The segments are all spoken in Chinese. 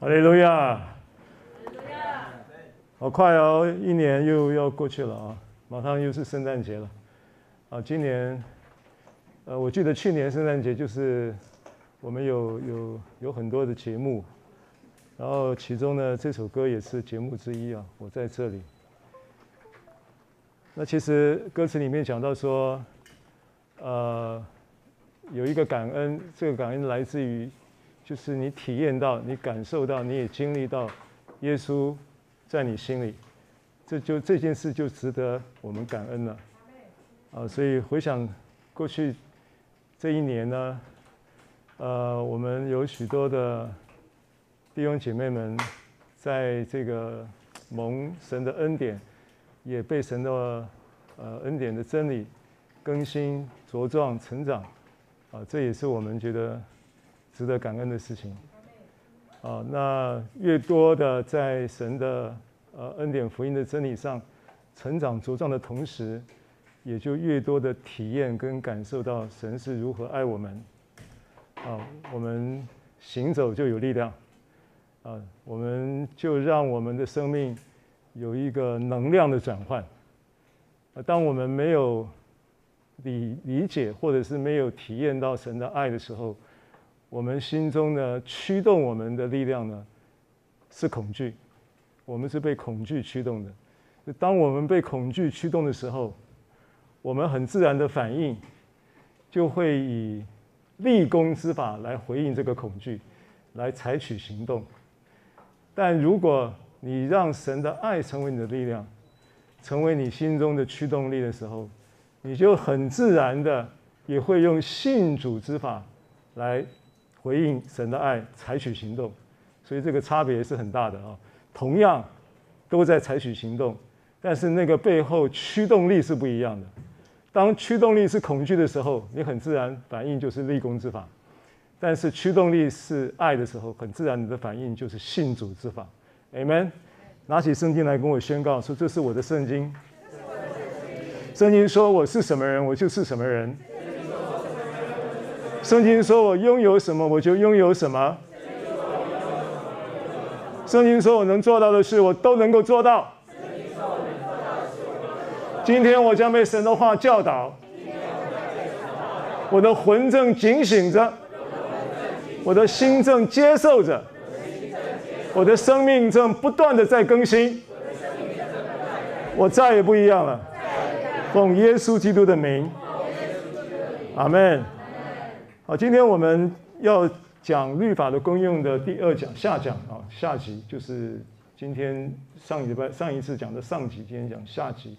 哈利路亚！好快哦，一年又要过去了啊，马上又是圣诞节了啊。今年，呃，我记得去年圣诞节就是我们有有有很多的节目，然后其中呢，这首歌也是节目之一啊。我在这里。那其实歌词里面讲到说，呃，有一个感恩，这个感恩来自于。就是你体验到，你感受到，你也经历到，耶稣在你心里，这就这件事就值得我们感恩了。啊，所以回想过去这一年呢，呃，我们有许多的弟兄姐妹们，在这个蒙神的恩典，也被神的呃恩典的真理更新、茁壮、成长，啊，这也是我们觉得。值得感恩的事情，啊，那越多的在神的呃恩典福音的真理上成长茁壮的同时，也就越多的体验跟感受到神是如何爱我们，啊，我们行走就有力量，啊，我们就让我们的生命有一个能量的转换，啊，当我们没有理理解或者是没有体验到神的爱的时候。我们心中呢，驱动我们的力量呢，是恐惧。我们是被恐惧驱动的。当我们被恐惧驱动的时候，我们很自然的反应，就会以立功之法来回应这个恐惧，来采取行动。但如果你让神的爱成为你的力量，成为你心中的驱动力的时候，你就很自然的也会用信主之法来。回应神的爱，采取行动，所以这个差别是很大的啊。同样都在采取行动，但是那个背后驱动力是不一样的。当驱动力是恐惧的时候，你很自然反应就是立功之法；但是驱动力是爱的时候，很自然你的反应就是信主之法。Amen。拿起圣经来跟我宣告说：“这是我的圣经。”圣经说：“我是什么人，我就是什么人。”圣经说：“我拥有什么，我就拥有什么。”圣经说：“我能做到的事，我都能够做到。”今天我将被神的话教导，我的魂正警醒着，我的心正接受着，我的生命正不断的在更新，我再也不一样了。奉耶稣基督的名，阿门。好，今天我们要讲律法的功用的第二讲下讲啊，下集就是今天上礼拜上一次讲的上集，今天讲下集。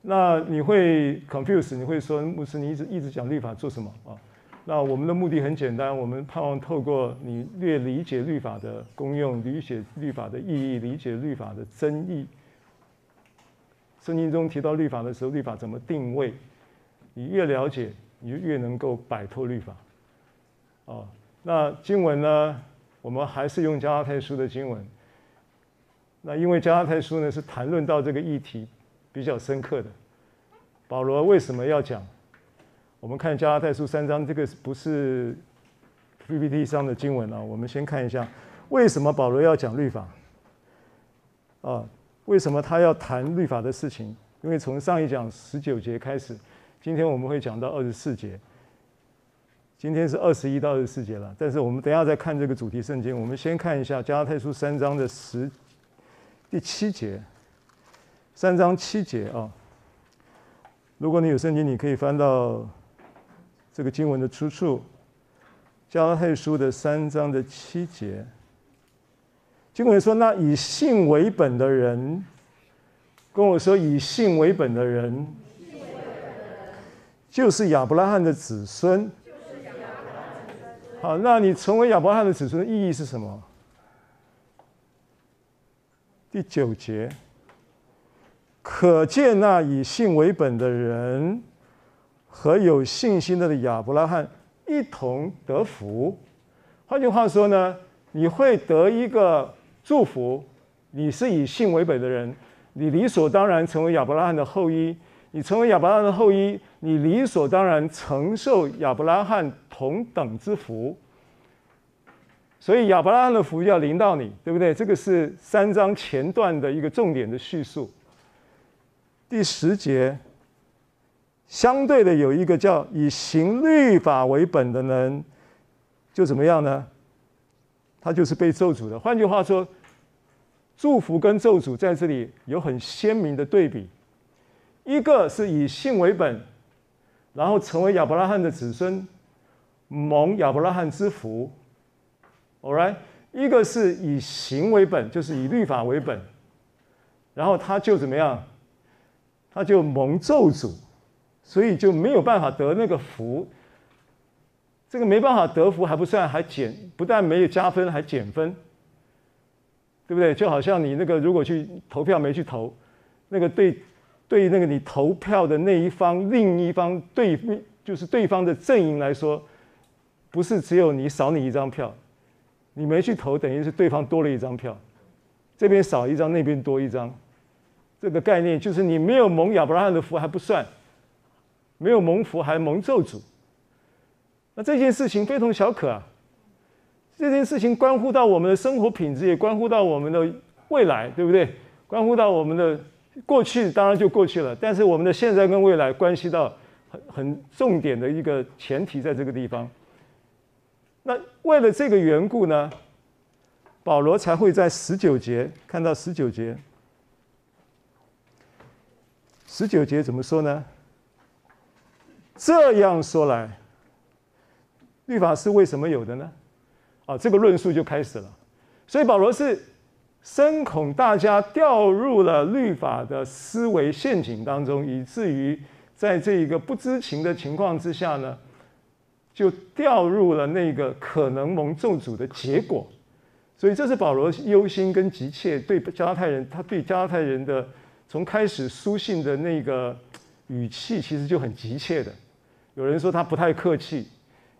那你会 confuse，你会说牧师，你一直一直讲律法做什么啊？那我们的目的很简单，我们盼望透过你越理解律法的功用，理解律法的意义，理解律法的真义。圣经中提到律法的时候，律法怎么定位？你越了解。你就越能够摆脱律法，哦，那经文呢？我们还是用加拉太书的经文。那因为加拉太书呢是谈论到这个议题比较深刻的。保罗为什么要讲？我们看加拉太书三章，这个不是 PPT 上的经文啊。我们先看一下为什么保罗要讲律法。啊，为什么他要谈律法的事情？因为从上一讲十九节开始。今天我们会讲到二十四节，今天是二十一到二十四节了。但是我们等一下再看这个主题圣经，我们先看一下加拉太书三章的十第七节，三章七节啊。如果你有圣经，你可以翻到这个经文的出处，加拉太书的三章的七节。经文说：“那以信为本的人，跟我说，以信为本的人。”就是亚伯拉罕的子孙。好，那你成为亚伯拉罕的子孙的意义是什么？第九节，可见那以信为本的人和有信心的亚伯拉罕一同得福。换句话说呢，你会得一个祝福。你是以信为本的人，你理所当然成为亚伯拉罕的后裔。你成为亚伯拉罕的后裔，你理所当然承受亚伯拉罕同等之福。所以亚伯拉罕的福要临到你，对不对？这个是三章前段的一个重点的叙述。第十节，相对的有一个叫以行律法为本的人，就怎么样呢？他就是被咒诅的。换句话说，祝福跟咒诅在这里有很鲜明的对比。一个是以信为本，然后成为亚伯拉罕的子孙，蒙亚伯拉罕之福。All right，一个是以行为本，就是以律法为本，然后他就怎么样？他就蒙咒诅，所以就没有办法得那个福。这个没办法得福还不算，还减，不但没有加分，还减分，对不对？就好像你那个如果去投票没去投，那个对对那个你投票的那一方，另一方对就是对方的阵营来说，不是只有你少你一张票。你没去投，等于是对方多了一张票，这边少一张，那边多一张。这个概念就是你没有蒙亚伯拉罕的福还不算，没有蒙福还蒙咒诅。那这件事情非同小可啊！这件事情关乎到我们的生活品质，也关乎到我们的未来，对不对？关乎到我们的过去，当然就过去了。但是我们的现在跟未来关系到很很重点的一个前提，在这个地方。那为了这个缘故呢，保罗才会在十九节看到十九节。十九节怎么说呢？这样说来，律法是为什么有的呢？啊，这个论述就开始了。所以保罗是深恐大家掉入了律法的思维陷阱当中，以至于在这一个不知情的情况之下呢，就掉入了那个可能蒙咒诅的结果，所以这是保罗忧心跟急切对加拉太人，他对加拉太人的从开始书信的那个语气其实就很急切的。有人说他不太客气，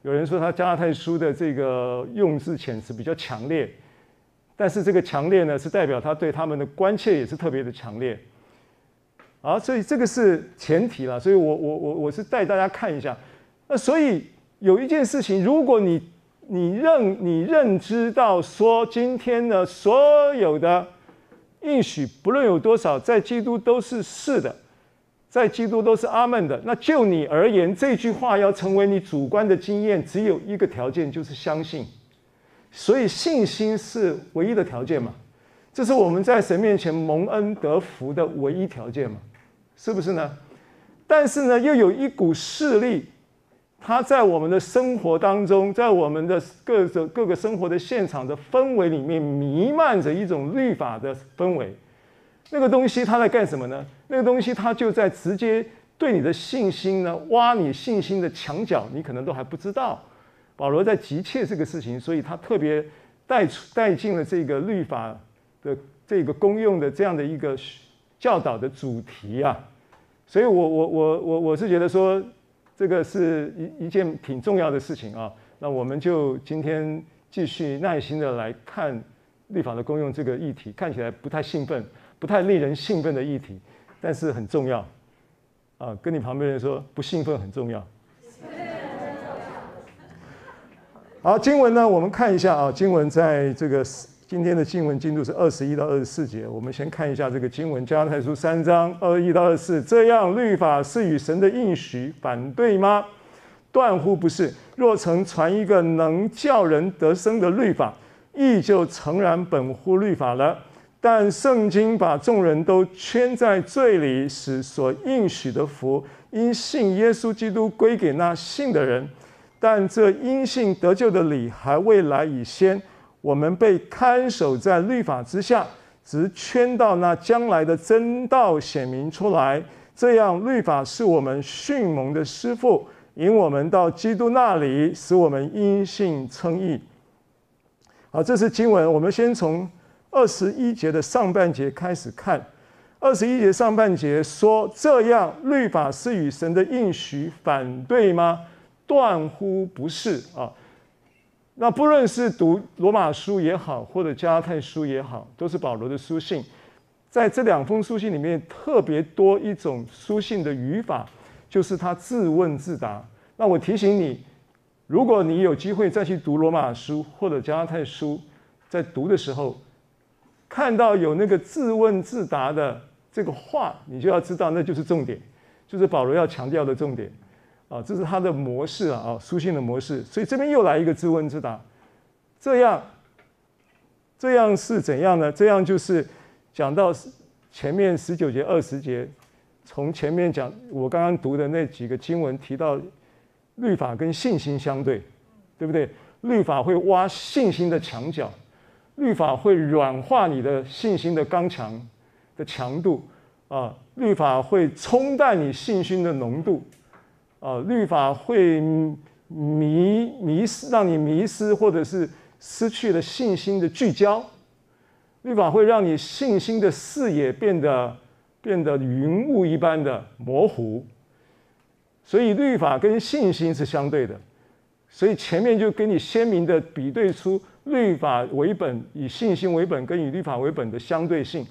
有人说他加拉太书的这个用字遣词比较强烈，但是这个强烈呢，是代表他对他们的关切也是特别的强烈。啊，所以这个是前提了，所以我我我我是带大家看一下，那所以。有一件事情，如果你你认你认知到说，今天的所有的应许，不论有多少，在基督都是是的，在基督都是阿门的。那就你而言，这句话要成为你主观的经验，只有一个条件，就是相信。所以信心是唯一的条件嘛？这是我们在神面前蒙恩得福的唯一条件嘛？是不是呢？但是呢，又有一股势力。它在我们的生活当中，在我们的各个各个生活的现场的氛围里面，弥漫着一种律法的氛围。那个东西它在干什么呢？那个东西它就在直接对你的信心呢，挖你信心的墙角，你可能都还不知道。保罗在急切这个事情，所以他特别带出带进了这个律法的这个公用的这样的一个教导的主题啊。所以我我我我我是觉得说。这个是一一件挺重要的事情啊，那我们就今天继续耐心的来看律法的功用这个议题，看起来不太兴奋，不太令人兴奋的议题，但是很重要啊。跟你旁边人说，不兴奋很重要。好，经文呢，我们看一下啊，经文在这个。今天的经文进度是二十一到二十四节，我们先看一下这个经文，加拉太书三章二十一到二四，这样律法是与神的应许反对吗？断乎不是。若曾传一个能叫人得生的律法，义就诚然本乎律法了。但圣经把众人都圈在罪里，使所应许的福因信耶稣基督归给那信的人。但这因信得救的理还未来以先。我们被看守在律法之下，直圈到那将来的真道显明出来。这样，律法是我们训蒙的师傅，引我们到基督那里，使我们因信称义。好，这是经文。我们先从二十一节的上半节开始看。二十一节上半节说：“这样，律法是与神的应许反对吗？断乎不是啊。”那不论是读罗马书也好，或者加拉太书也好，都是保罗的书信。在这两封书信里面，特别多一种书信的语法，就是他自问自答。那我提醒你，如果你有机会再去读罗马书或者加拉太书，在读的时候，看到有那个自问自答的这个话，你就要知道那就是重点，就是保罗要强调的重点啊，这是他的模式啊，啊，书信的模式。所以这边又来一个自问自答，这样，这样是怎样呢？这样就是讲到前面十九节、二十节，从前面讲我刚刚读的那几个经文提到。律法跟信心相对，对不对？律法会挖信心的墙角，律法会软化你的信心的刚强的强度啊，律法会冲淡你信心的浓度啊，律法会迷迷失，让你迷失或者是失去了信心的聚焦，律法会让你信心的视野变得变得云雾一般的模糊。所以律法跟信心是相对的，所以前面就给你鲜明的比对出律法为本、以信心为本跟以律法为本的相对性，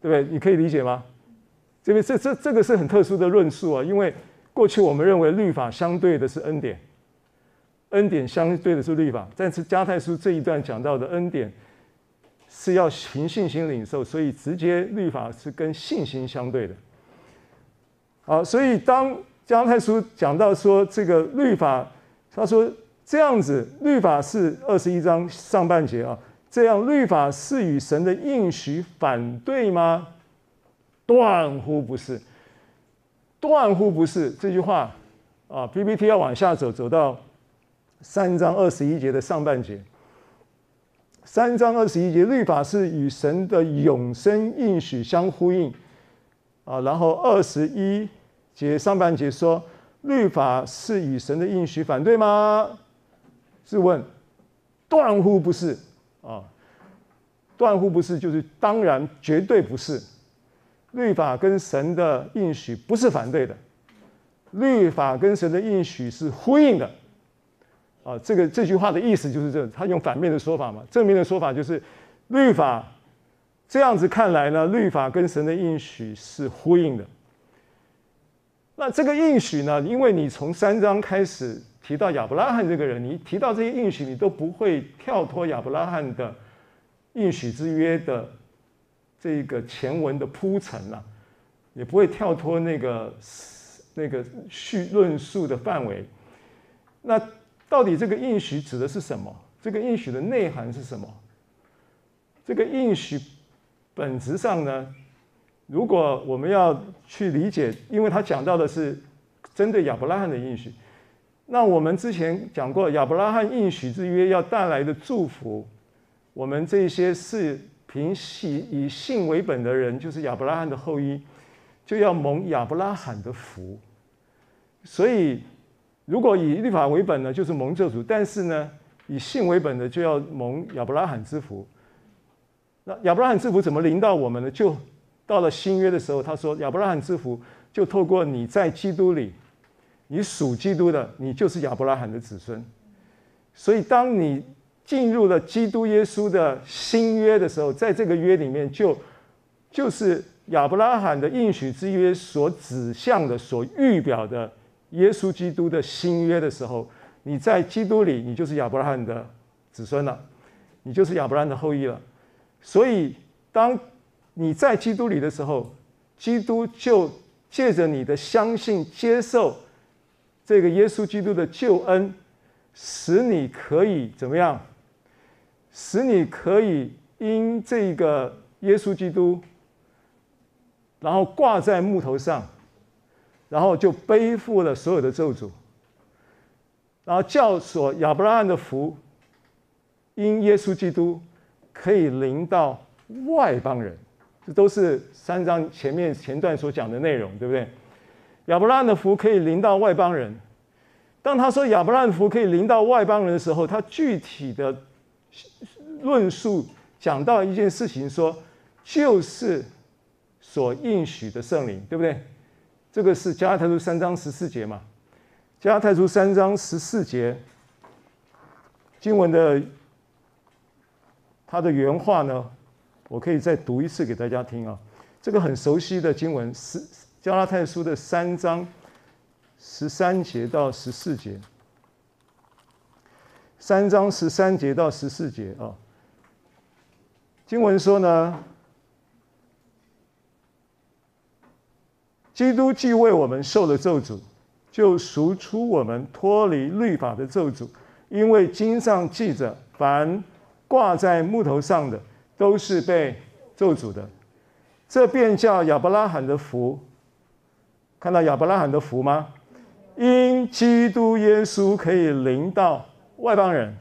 对不对？你可以理解吗？这边这这这个是很特殊的论述啊，因为过去我们认为律法相对的是恩典，恩典相对的是律法，但是加太书这一段讲到的恩典是要凭信心领受，所以直接律法是跟信心相对的。好，所以当加太书讲到说这个律法，他说这样子，律法是二十一章上半节啊，这样律法是与神的应许反对吗？断乎不是，断乎不是。这句话啊，PPT 要往下走，走到三章二十一节的上半节。三章二十一节，律法是与神的永生应许相呼应啊，然后二十一。节上半节说，律法是与神的应许反对吗？自问，断乎不是啊！断乎不是，就是当然绝对不是。律法跟神的应许不是反对的，律法跟神的应许是呼应的啊！这个这句话的意思就是这，他用反面的说法嘛。正面的说法就是，律法这样子看来呢，律法跟神的应许是呼应的。那这个应许呢？因为你从三章开始提到亚伯拉罕这个人，你提到这些应许，你都不会跳脱亚伯拉罕的应许之约的这个前文的铺陈了，也不会跳脱那个那个叙论述的范围。那到底这个应许指的是什么？这个应许的内涵是什么？这个应许本质上呢？如果我们要去理解，因为他讲到的是针对亚伯拉罕的应许，那我们之前讲过亚伯拉罕应许之约要带来的祝福，我们这些是凭信以信为本的人，就是亚伯拉罕的后裔，就要蒙亚伯拉罕的福。所以，如果以律法为本呢，就是蒙咒诅；但是呢，以信为本的就要蒙亚伯拉罕之福。那亚伯拉罕之福怎么临到我们呢？就到了新约的时候，他说：“亚伯拉罕之福就透过你在基督里，你属基督的，你就是亚伯拉罕的子孙。所以，当你进入了基督耶稣的新约的时候，在这个约里面就，就是亚伯拉罕的应许之约所指向的、所预表的耶稣基督的新约的时候，你在基督里，你就是亚伯拉罕的子孙了，你就是亚伯拉罕的后裔了。所以，当你在基督里的时候，基督就借着你的相信、接受这个耶稣基督的救恩，使你可以怎么样？使你可以因这个耶稣基督，然后挂在木头上，然后就背负了所有的咒诅，然后叫所亚伯拉罕的福，因耶稣基督可以临到外邦人。这都是三章前面前段所讲的内容，对不对？亚伯拉罕的福可以临到外邦人。当他说亚伯拉罕的福可以临到外邦人的时候，他具体的论述讲到一件事情说，说就是所应许的圣灵，对不对？这个是加拉太书三章十四节嘛？加拉太书三章十四节经文的它的原话呢？我可以再读一次给大家听啊，这个很熟悉的经文是加拉太书的三章十三节到十四节。三章十三节到十四节啊。经文说呢，基督既为我们受了咒诅，就赎出我们脱离律法的咒诅，因为经上记着，凡挂在木头上的，都是被咒诅的。这便叫亚伯拉罕的福。看到亚伯拉罕的福吗？因基督耶稣可以临到外邦人，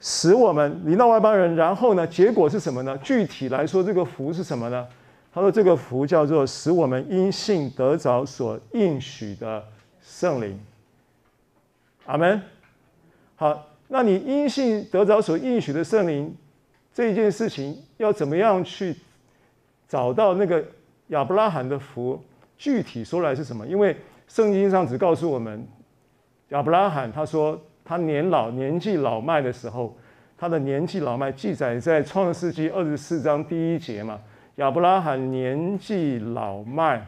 使我们临到外邦人。然后呢，结果是什么呢？具体来说，这个福是什么呢？他说：“这个福叫做使我们因信得着所应许的圣灵。”阿门。好，那你因信得着所应许的圣灵这件事情，要怎么样去找到那个亚伯拉罕的福？具体说来是什么？因为圣经上只告诉我们，亚伯拉罕他说他年老年纪老迈的时候，他的年纪老迈记载在创世纪二十四章第一节嘛。亚伯拉罕年纪老迈，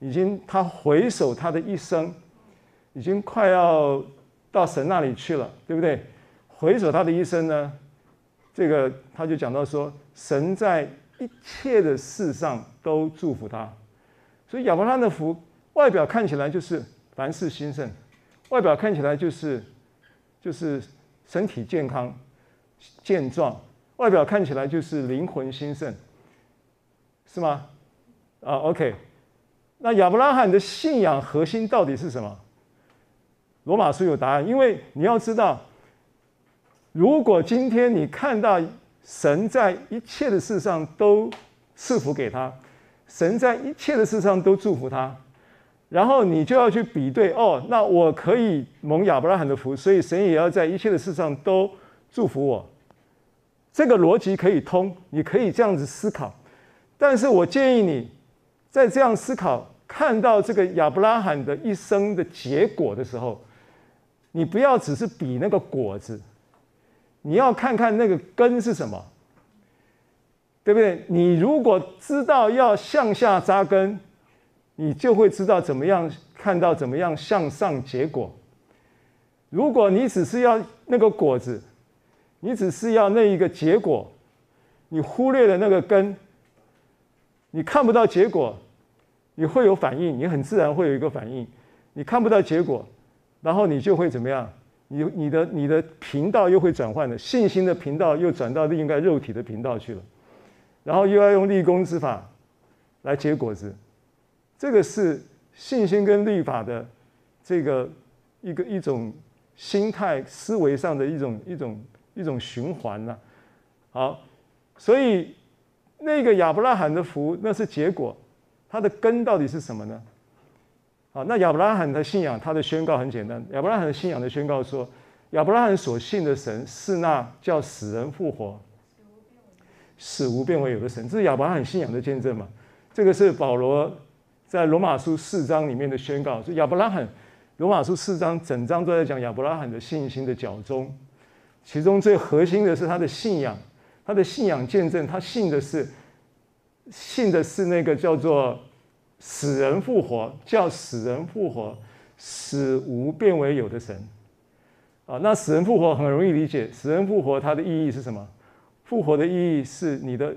已经他回首他的一生，已经快要到神那里去了，对不对？回首他的一生呢，这个他就讲到说，神在一切的事上都祝福他。所以亚伯拉罕的福，外表看起来就是凡事兴盛，外表看起来就是就是身体健康、健壮，外表看起来就是灵魂兴盛，是吗？啊，OK。那亚伯拉罕的信仰核心到底是什么？罗马书有答案，因为你要知道，如果今天你看到神在一切的事上都赐福给他。神在一切的事上都祝福他，然后你就要去比对哦，那我可以蒙亚伯拉罕的福，所以神也要在一切的事上都祝福我。这个逻辑可以通，你可以这样子思考。但是我建议你在这样思考，看到这个亚伯拉罕的一生的结果的时候，你不要只是比那个果子，你要看看那个根是什么。对不对？你如果知道要向下扎根，你就会知道怎么样看到怎么样向上结果。如果你只是要那个果子，你只是要那一个结果，你忽略了那个根，你看不到结果，你会有反应，你很自然会有一个反应。你看不到结果，然后你就会怎么样？你你的你的频道又会转换了，信心的频道又转到另一个肉体的频道去了。然后又要用立功之法来结果子，这个是信心跟律法的这个一个一种心态思维上的一种一种一种循环呐。好，所以那个亚伯拉罕的福那是结果，它的根到底是什么呢？好，那亚伯拉罕的信仰，他的宣告很简单。亚伯拉罕信仰的宣告说，亚伯拉罕所信的神是那叫死人复活。死无变为有的神，这是亚伯拉罕信仰的见证嘛？这个是保罗在罗马书四章里面的宣告。所以亚伯拉罕，罗马书四章整章都在讲亚伯拉罕的信心的脚踪，其中最核心的是他的信仰，他的信仰见证，他信的是信的是那个叫做死人复活，叫死人复活，使无变为有的神。啊，那死人复活很容易理解，死人复活它的意义是什么？复活的意义是你的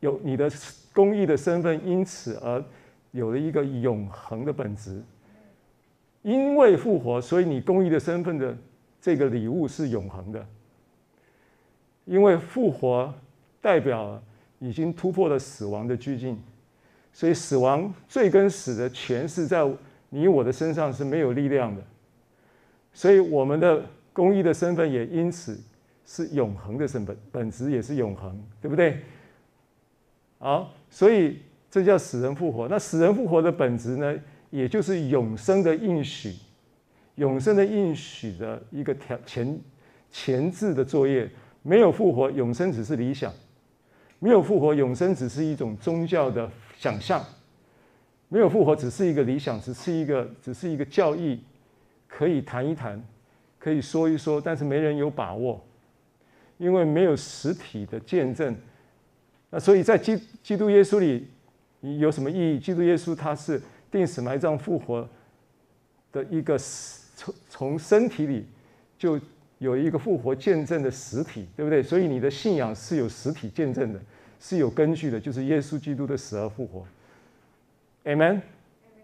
有你的公义的身份，因此而有了一个永恒的本质。因为复活，所以你公义的身份的这个礼物是永恒的。因为复活代表已经突破了死亡的拘禁，所以死亡罪跟死的权势在你我的身上是没有力量的。所以我们的公义的身份也因此。是永恒的身份，本质也是永恒，对不对？好，所以这叫死人复活。那死人复活的本质呢，也就是永生的应许，永生的应许的一个条前前置的作业。没有复活，永生只是理想；没有复活，永生只是一种宗教的想象；没有复活，只是一个理想，只是一个只是一个教义，可以谈一谈，可以说一说，但是没人有把握。因为没有实体的见证，那所以在基基督耶稣里，有什么意义？基督耶稣他是定死埋葬复活的一个从从身体里就有一个复活见证的实体，对不对？所以你的信仰是有实体见证的，是有根据的，就是耶稣基督的死而复活。Amen。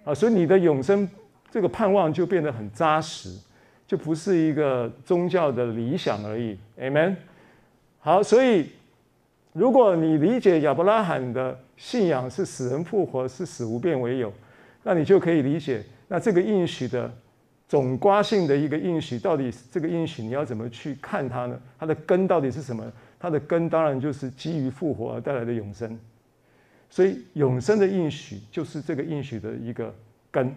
啊，所以你的永生这个盼望就变得很扎实，就不是一个宗教的理想而已。Amen。好，所以如果你理解亚伯拉罕的信仰是死人复活，是死无变为有，那你就可以理解，那这个应许的总括性的一个应许，到底这个应许你要怎么去看它呢？它的根到底是什么？它的根当然就是基于复活而带来的永生。所以永生的应许就是这个应许的一个根，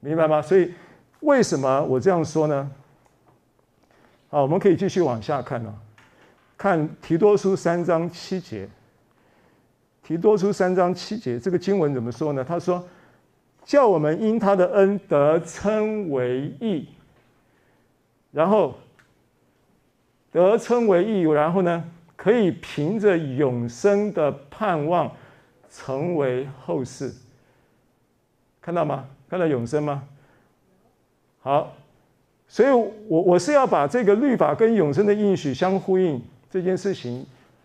明白吗？所以为什么我这样说呢？好，我们可以继续往下看啊，看提多书三章七节。提多书三章七节，这个经文怎么说呢？他说：“叫我们因他的恩得称为义，然后得称为义，然后呢，可以凭着永生的盼望。”成为后世，看到吗？看到永生吗？好，所以我我是要把这个律法跟永生的应许相呼应这件事情，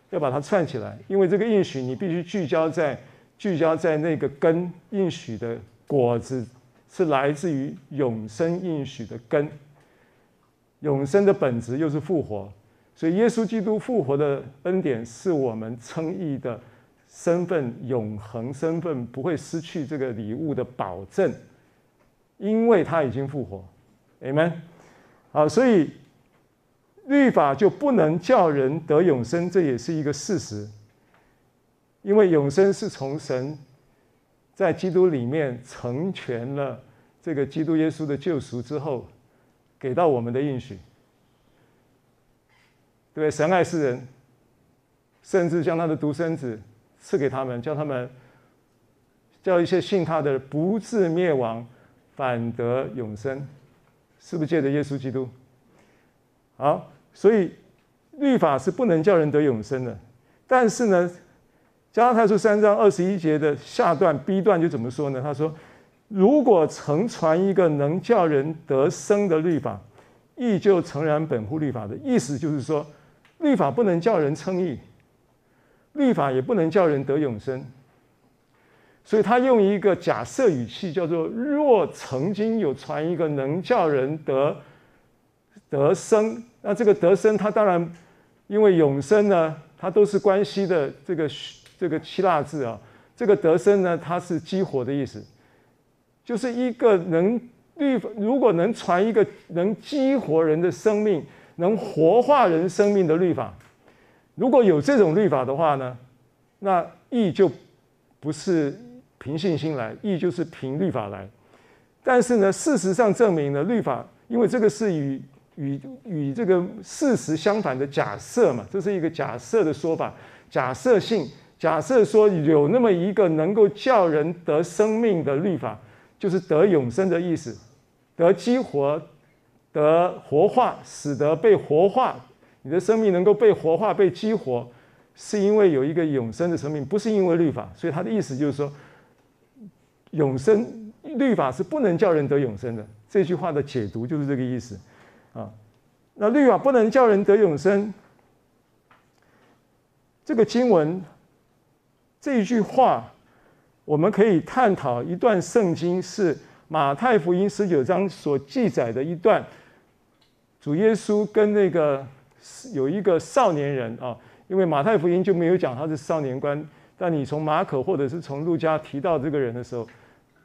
要把它串起来，因为这个应许你必须聚焦在聚焦在那个根应许的果子是来自于永生应许的根，永生的本质又是复活，所以耶稣基督复活的恩典是我们称义的。身份永恒，身份不会失去这个礼物的保证，因为他已经复活，Amen。好，所以律法就不能叫人得永生，这也是一个事实。因为永生是从神在基督里面成全了这个基督耶稣的救赎之后，给到我们的应许。对，神爱世人，甚至将他的独生子。赐给他们，叫他们叫一些信他的不至灭亡，反得永生，是不是借着耶稣基督？好，所以律法是不能叫人得永生的。但是呢，加拉太书三章二十一节的下段 B 段就怎么说呢？他说：“如果曾传一个能叫人得生的律法，义就诚然本乎律法的。”意思就是说，律法不能叫人称义。律法也不能叫人得永生，所以他用一个假设语气，叫做“若曾经有传一个能叫人得得生”，那这个得生，它当然因为永生呢，它都是关系的这个这个希腊字啊，这个得生呢，它是激活的意思，就是一个能律如果能传一个能激活人的生命，能活化人生命的律法。如果有这种律法的话呢，那义就不是凭信心来，义就是凭律法来。但是呢，事实上证明呢，律法因为这个是与与与这个事实相反的假设嘛，这是一个假设的说法，假设性，假设说有那么一个能够叫人得生命的律法，就是得永生的意思，得激活，得活化，使得被活化。你的生命能够被活化、被激活，是因为有一个永生的生命，不是因为律法。所以他的意思就是说，永生律法是不能叫人得永生的。这句话的解读就是这个意思啊。那律法不能叫人得永生，这个经文这一句话，我们可以探讨一段圣经，是马太福音十九章所记载的一段，主耶稣跟那个。有一个少年人啊，因为马太福音就没有讲他是少年官，但你从马可或者是从路加提到这个人的时候，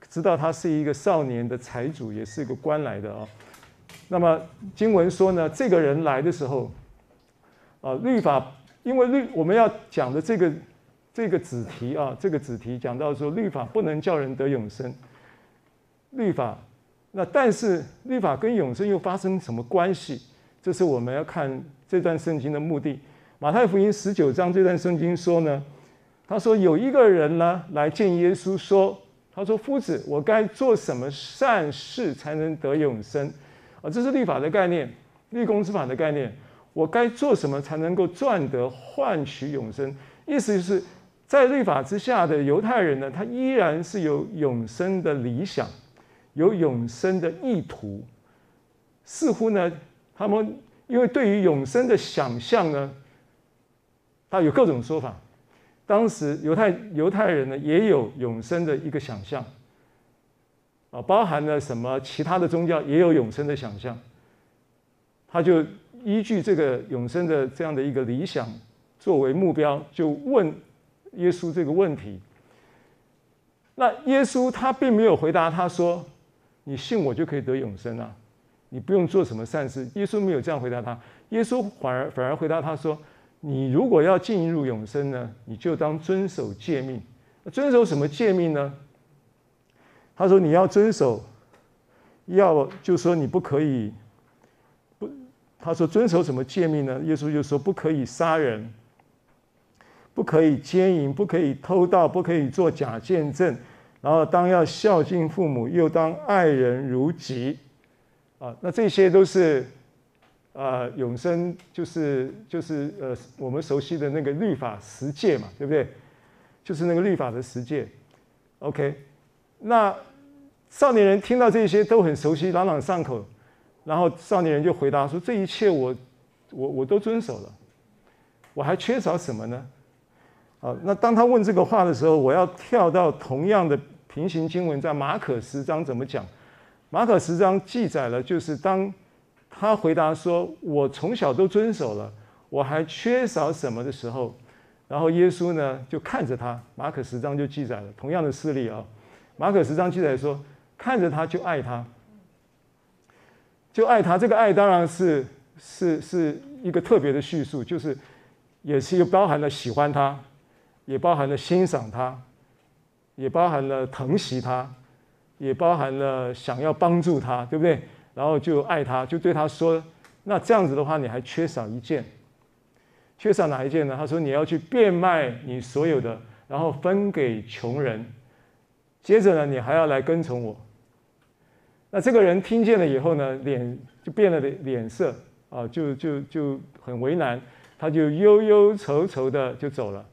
知道他是一个少年的财主，也是一个官来的啊。那么经文说呢，这个人来的时候，啊，律法，因为律我们要讲的这个这个子题啊，这个子题讲到说律法不能叫人得永生，律法，那但是律法跟永生又发生什么关系？这是我们要看这段圣经的目的。马太福音十九章这段圣经说呢，他说有一个人呢来见耶稣说，他说夫子，我该做什么善事才能得永生？啊，这是律法的概念，律公之法的概念。我该做什么才能够赚得换取永生？意思就是在律法之下的犹太人呢，他依然是有永生的理想，有永生的意图，似乎呢。他们因为对于永生的想象呢，他有各种说法。当时犹太犹太人呢也有永生的一个想象，啊，包含了什么？其他的宗教也有永生的想象。他就依据这个永生的这样的一个理想作为目标，就问耶稣这个问题。那耶稣他并没有回答他说：“你信我就可以得永生啊。”你不用做什么善事，耶稣没有这样回答他。耶稣反而反而回答他说：“你如果要进入永生呢，你就当遵守诫命。遵守什么诫命呢？”他说：“你要遵守，要就说你不可以不。”他说：“遵守什么诫命呢？”耶稣就说：“不可以杀人，不可以奸淫，不可以偷盗，不可以做假见证。然后当要孝敬父母，又当爱人如己。”啊，那这些都是，呃，永生就是就是呃，我们熟悉的那个律法十诫嘛，对不对？就是那个律法的十诫。OK，那少年人听到这些都很熟悉，朗朗上口。然后少年人就回答说：“这一切我我我都遵守了，我还缺少什么呢？”啊，那当他问这个话的时候，我要跳到同样的平行经文，在马可十章怎么讲？马可十章记载了，就是当他回答说：“我从小都遵守了，我还缺少什么的时候。”然后耶稣呢就看着他。马可十章就记载了同样的事例啊。马可十章记载说：“看着他就爱他，就爱他。”这个爱当然是是是一个特别的叙述，就是也是又包含了喜欢他，也包含了欣赏他，也包含了疼惜他。也包含了想要帮助他，对不对？然后就爱他，就对他说：“那这样子的话，你还缺少一件，缺少哪一件呢？”他说：“你要去变卖你所有的，然后分给穷人。接着呢，你还要来跟从我。”那这个人听见了以后呢，脸就变了脸色啊，就就就很为难，他就忧忧愁愁的就走了。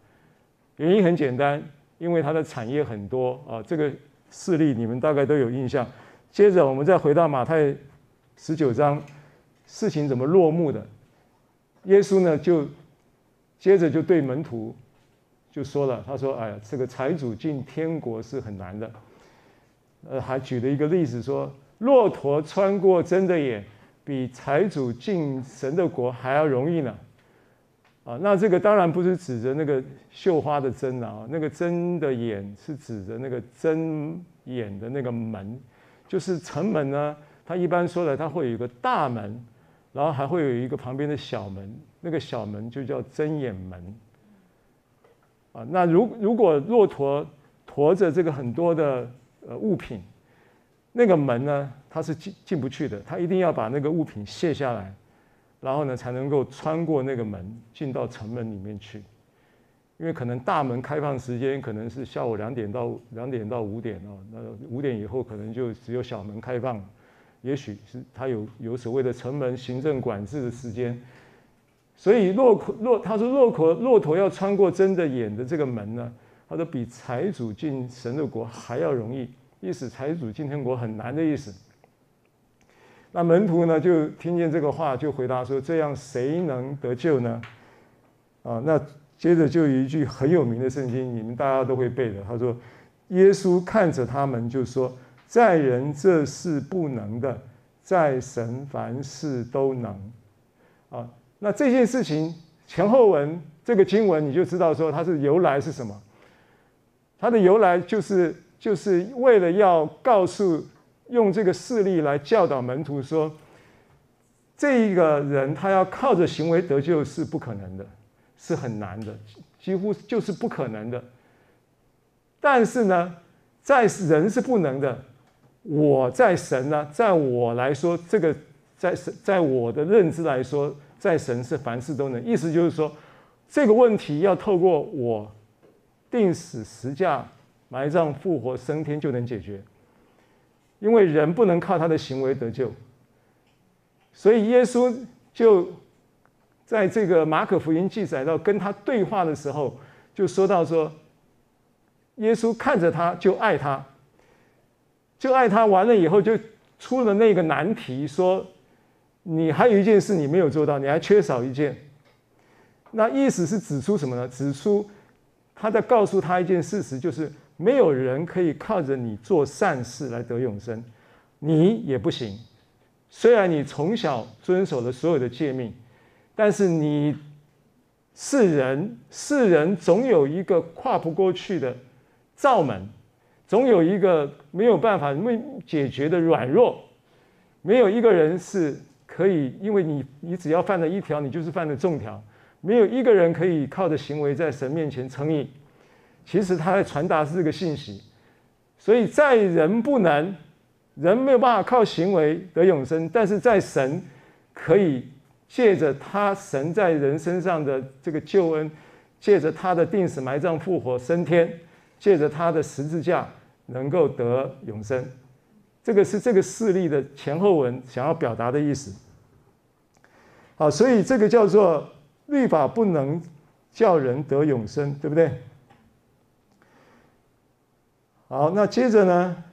原因很简单，因为他的产业很多啊，这个。事例你们大概都有印象。接着我们再回到马太十九章，事情怎么落幕的？耶稣呢就接着就对门徒就说了，他说：“哎呀，这个财主进天国是很难的。”呃，还举了一个例子说，骆驼穿过针的眼，比财主进神的国还要容易呢。啊，那这个当然不是指着那个绣花的针啊，那个针的眼是指着那个针眼的那个门，就是城门呢。它一般说的，它会有一个大门，然后还会有一个旁边的小门，那个小门就叫针眼门。啊，那如如果骆驼驮着这个很多的呃物品，那个门呢，它是进进不去的，它一定要把那个物品卸下来。然后呢，才能够穿过那个门进到城门里面去，因为可能大门开放时间可能是下午两点到两点到五点哦，那五点以后可能就只有小门开放，也许是他有有所谓的城门行政管制的时间，所以骆驼骆他说骆驼骆驼要穿过针的眼的这个门呢，他说比财主进神的国还要容易，意思财主进天国很难的意思。那门徒呢，就听见这个话，就回答说：“这样谁能得救呢？”啊，那接着就有一句很有名的圣经，你们大家都会背的。他说：“耶稣看着他们，就说，在人这是不能的，在神凡事都能。”啊，那这件事情前后文这个经文，你就知道说它是由来是什么？它的由来就是就是为了要告诉。用这个事例来教导门徒说，这一个人他要靠着行为得救是不可能的，是很难的，几乎就是不可能的。但是呢，在人是不能的，我在神呢，在我来说，这个在神，在我的认知来说，在神是凡事都能。意思就是说，这个问题要透过我定死十架、埋葬、复活、升天就能解决。因为人不能靠他的行为得救，所以耶稣就在这个马可福音记载到跟他对话的时候，就说到说，耶稣看着他就爱他，就爱他完了以后就出了那个难题，说你还有一件事你没有做到，你还缺少一件。那意思是指出什么呢？指出他在告诉他一件事实，就是没有人可以靠着你做善事来得永生，你也不行。虽然你从小遵守了所有的诫命，但是你是人，是人总有一个跨不过去的罩门，总有一个没有办法没解决的软弱，没有一个人是可以，因为你你只要犯了一条，你就是犯了众条，没有一个人可以靠着行为在神面前称义。其实他在传达是这个信息，所以在人不能。人没有办法靠行为得永生，但是在神可以借着他神在人身上的这个救恩，借着他的定死埋葬复活升天，借着他的十字架能够得永生。这个是这个事例的前后文想要表达的意思。好，所以这个叫做律法不能叫人得永生，对不对？好，那接着呢？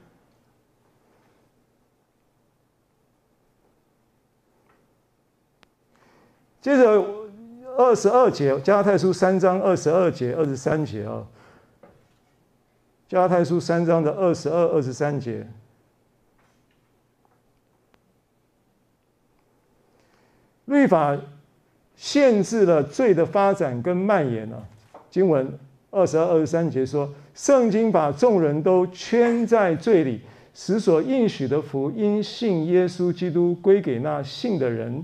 接着二十二节，加拉太书三章二十二节、二十三节啊。加拉太书三章的二十二、二十三节，律法限制了罪的发展跟蔓延啊。经文二十二、二十三节说，圣经把众人都圈在罪里，使所应许的福因信耶稣基督归给那信的人。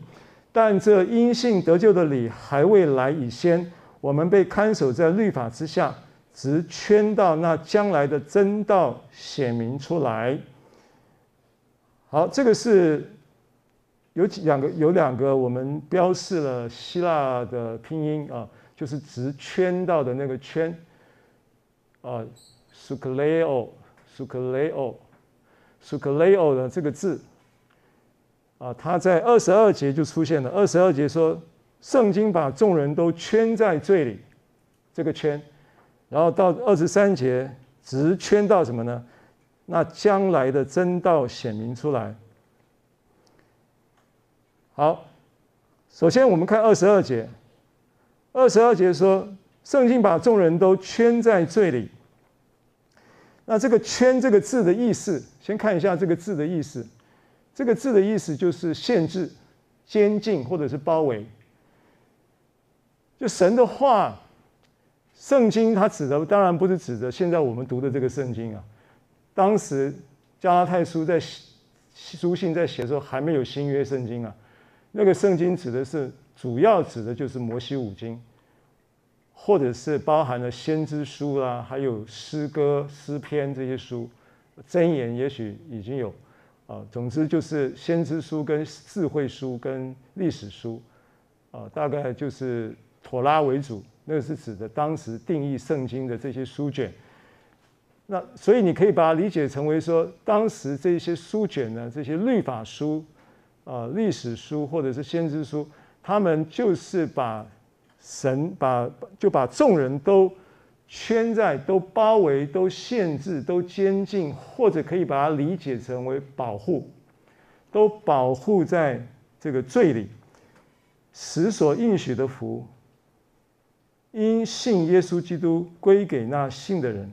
但这因信得救的理还未来以先，我们被看守在律法之下，直圈到那将来的真道显明出来。好，这个是有两个，有两个，我们标示了希腊的拼音啊，就是直圈到的那个圈啊，sukaleo，sukaleo，sukaleo 的这个字。啊，他在二十二节就出现了。二十二节说，圣经把众人都圈在罪里，这个圈，然后到二十三节直圈到什么呢？那将来的真道显明出来。好，首先我们看二十二节。二十二节说，圣经把众人都圈在罪里。那这个“圈”这个字的意思，先看一下这个字的意思。这个字的意思就是限制、监禁或者是包围。就神的话，圣经它指的当然不是指的现在我们读的这个圣经啊。当时加拉太书在书信在写的时候还没有新约圣经啊。那个圣经指的是主要指的就是摩西五经，或者是包含了先知书啦，还有诗歌、诗篇这些书，箴言也许已经有。啊，总之就是先知书跟智慧书跟历史书，啊，大概就是妥拉为主，那个是指的当时定义圣经的这些书卷。那所以你可以把它理解成为说，当时这些书卷呢，这些律法书，啊，历史书或者是先知书，他们就是把神把就把众人都。圈在都包围、都限制、都监禁，或者可以把它理解成为保护，都保护在这个罪里，使所应许的福，因信耶稣基督归给那信的人。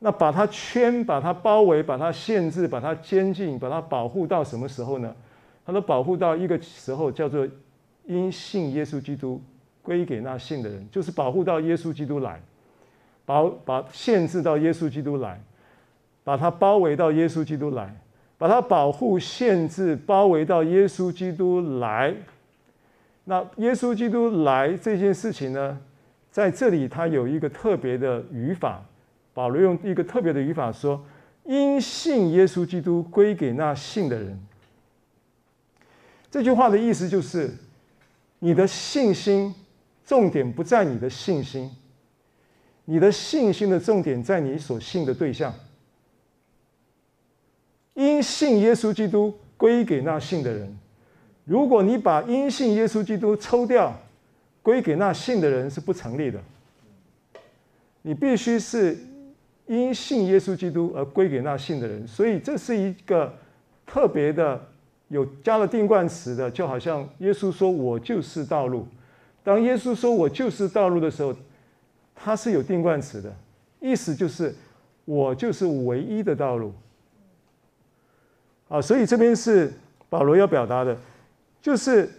那把它圈、把它包围、把它限制、把它监禁、把它保护到什么时候呢？它都保护到一个时候，叫做因信耶稣基督。归给那信的人，就是保护到耶稣基督来，保把限制到耶稣基督来，把它包围到耶稣基督来，把它保护、限制、包围到耶稣基督来。那耶稣基督来这件事情呢，在这里他有一个特别的语法，保罗用一个特别的语法说：“因信耶稣基督归给那信的人。”这句话的意思就是你的信心。重点不在你的信心，你的信心的重点在你所信的对象。因信耶稣基督归给那信的人，如果你把因信耶稣基督抽掉，归给那信的人是不成立的。你必须是因信耶稣基督而归给那信的人，所以这是一个特别的有加了定冠词的，就好像耶稣说“我就是道路”。当耶稣说“我就是道路”的时候，他是有定冠词的，意思就是我就是唯一的道路。啊，所以这边是保罗要表达的，就是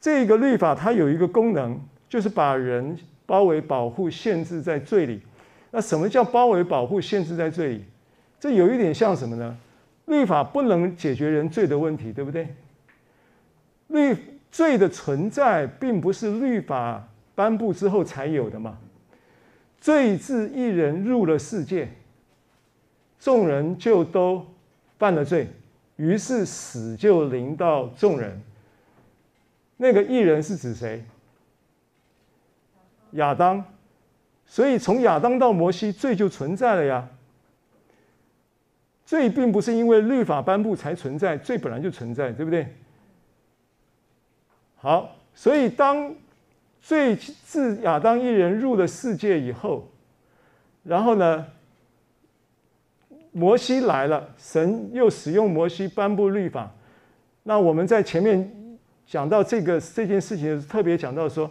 这个律法它有一个功能，就是把人包围、保护、限制在罪里。那什么叫包围、保护、限制在罪里？这有一点像什么呢？律法不能解决人罪的问题，对不对？律罪的存在并不是律法颁布之后才有的嘛。罪自一人入了世界，众人就都犯了罪，于是死就临到众人。那个一人是指谁？亚当。所以从亚当到摩西，罪就存在了呀。罪并不是因为律法颁布才存在，罪本来就存在，对不对？好，所以当罪自亚当一人入了世界以后，然后呢，摩西来了，神又使用摩西颁布律法。那我们在前面讲到这个这件事情，特别讲到说，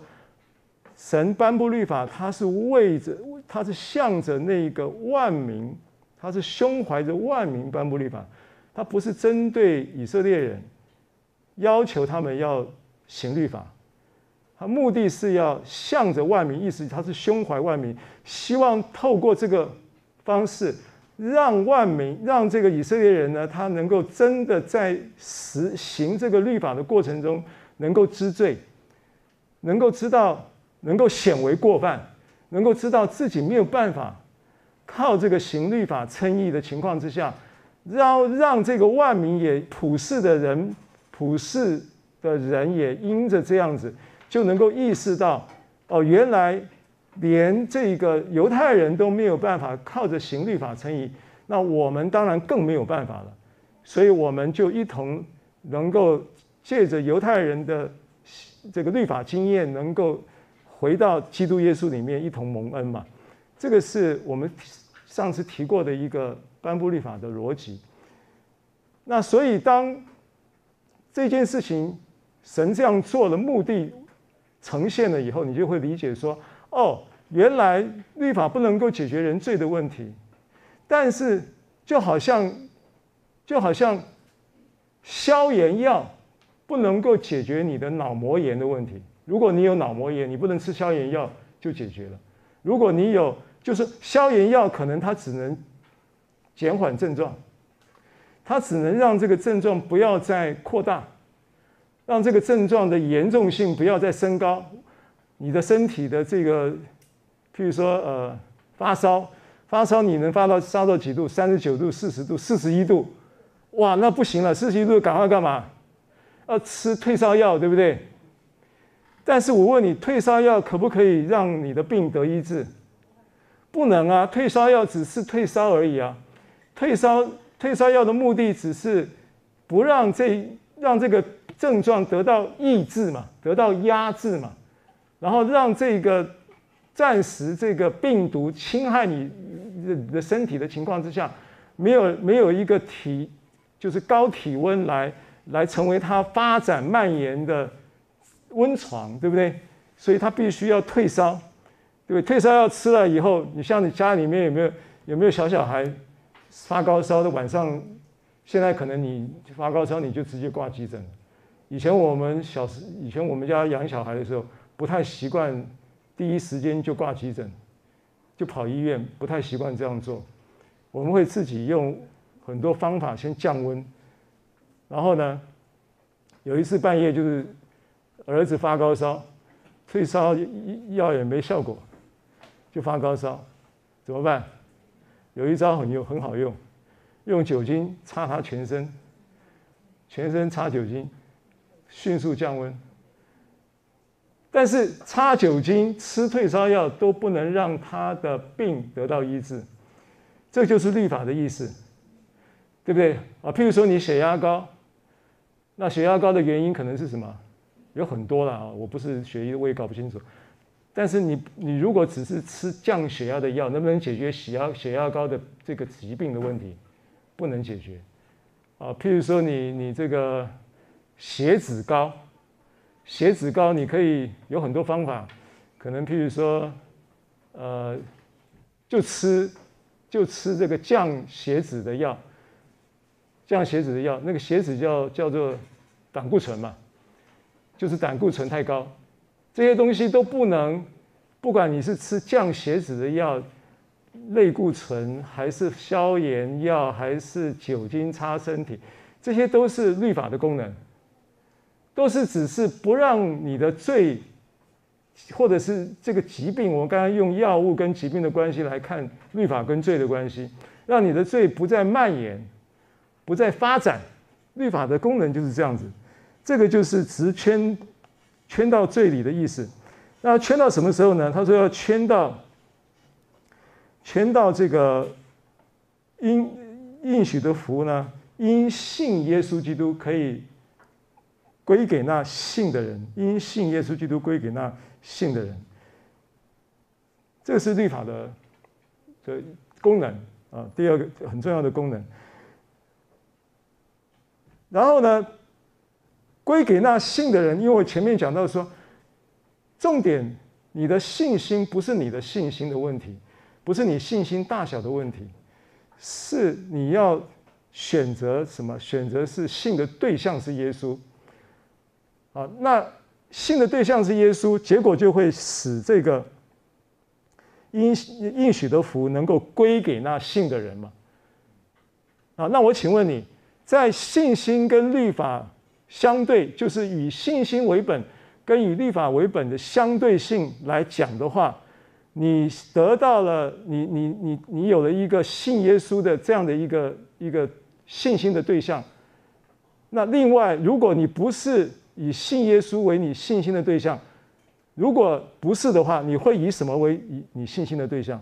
神颁布律法，他是为着，他是向着那个万民。他是胸怀着万民颁布律法，他不是针对以色列人，要求他们要行律法，他目的是要向着万民，意思他是胸怀万民，希望透过这个方式，让万民，让这个以色列人呢，他能够真的在实行这个律法的过程中，能够知罪，能够知道，能够显为过犯，能够知道自己没有办法。靠这个行律法称义的情况之下，让让这个万民也普世的人，普世的人也因着这样子，就能够意识到，哦，原来连这个犹太人都没有办法靠着行律法称义，那我们当然更没有办法了。所以我们就一同能够借着犹太人的这个律法经验，能够回到基督耶稣里面一同蒙恩嘛。这个是我们上次提过的一个颁布律法的逻辑。那所以当这件事情神这样做的目的呈现了以后，你就会理解说：哦，原来律法不能够解决人罪的问题，但是就好像就好像消炎药不能够解决你的脑膜炎的问题。如果你有脑膜炎，你不能吃消炎药就解决了。如果你有就是消炎药可能它只能减缓症状，它只能让这个症状不要再扩大，让这个症状的严重性不要再升高。你的身体的这个，譬如说呃发烧，发烧你能发到烧到几度？三十九度、四十度、四十一度，哇，那不行了，四十一度赶快干嘛？要吃退烧药，对不对？但是我问你，退烧药可不可以让你的病得医治？不能啊，退烧药只是退烧而已啊。退烧退烧药的目的只是不让这让这个症状得到抑制嘛，得到压制嘛，然后让这个暂时这个病毒侵害你的身体的情况之下，没有没有一个体就是高体温来来成为它发展蔓延的温床，对不对？所以它必须要退烧。对，退烧药吃了以后，你像你家里面有没有有没有小小孩发高烧的晚上？现在可能你发高烧你就直接挂急诊。以前我们小时，以前我们家养小孩的时候，不太习惯第一时间就挂急诊，就跑医院，不太习惯这样做。我们会自己用很多方法先降温，然后呢，有一次半夜就是儿子发高烧，退烧药也没效果。就发高烧，怎么办？有一招很用，很好用，用酒精擦他全身，全身擦酒精，迅速降温。但是擦酒精、吃退烧药都不能让他的病得到医治，这就是律法的意思，对不对啊？譬如说你血压高，那血压高的原因可能是什么？有很多了啊，我不是学医，我也搞不清楚。但是你你如果只是吃降血压的药，能不能解决血压血压高的这个疾病的问题？不能解决。啊，譬如说你你这个血脂高，血脂高你可以有很多方法，可能譬如说，呃，就吃就吃这个降血脂的药，降血脂的药，那个血脂叫叫做胆固醇嘛，就是胆固醇太高，这些东西都不能，不管你是吃降血脂的药。类固醇还是消炎药，还是酒精擦身体，这些都是律法的功能，都是只是不让你的罪，或者是这个疾病。我们刚刚用药物跟疾病的关系来看律法跟罪的关系，让你的罪不再蔓延，不再发展。律法的功能就是这样子，这个就是直圈圈到罪里的意思。那圈到什么时候呢？他说要圈到。圈到这个应应许的福呢，因信耶稣基督可以归给那信的人，因信耶稣基督归给那信的人。这是律法的的功能啊，第二个很重要的功能。然后呢，归给那信的人，因为我前面讲到说，重点，你的信心不是你的信心的问题。不是你信心大小的问题，是你要选择什么？选择是信的对象是耶稣。啊，那信的对象是耶稣，结果就会使这个应应许的福能够归给那信的人嘛。啊，那我请问你，在信心跟律法相对，就是以信心为本跟以律法为本的相对性来讲的话。你得到了，你你你你有了一个信耶稣的这样的一个一个信心的对象。那另外，如果你不是以信耶稣为你信心的对象，如果不是的话，你会以什么为以你信心的对象？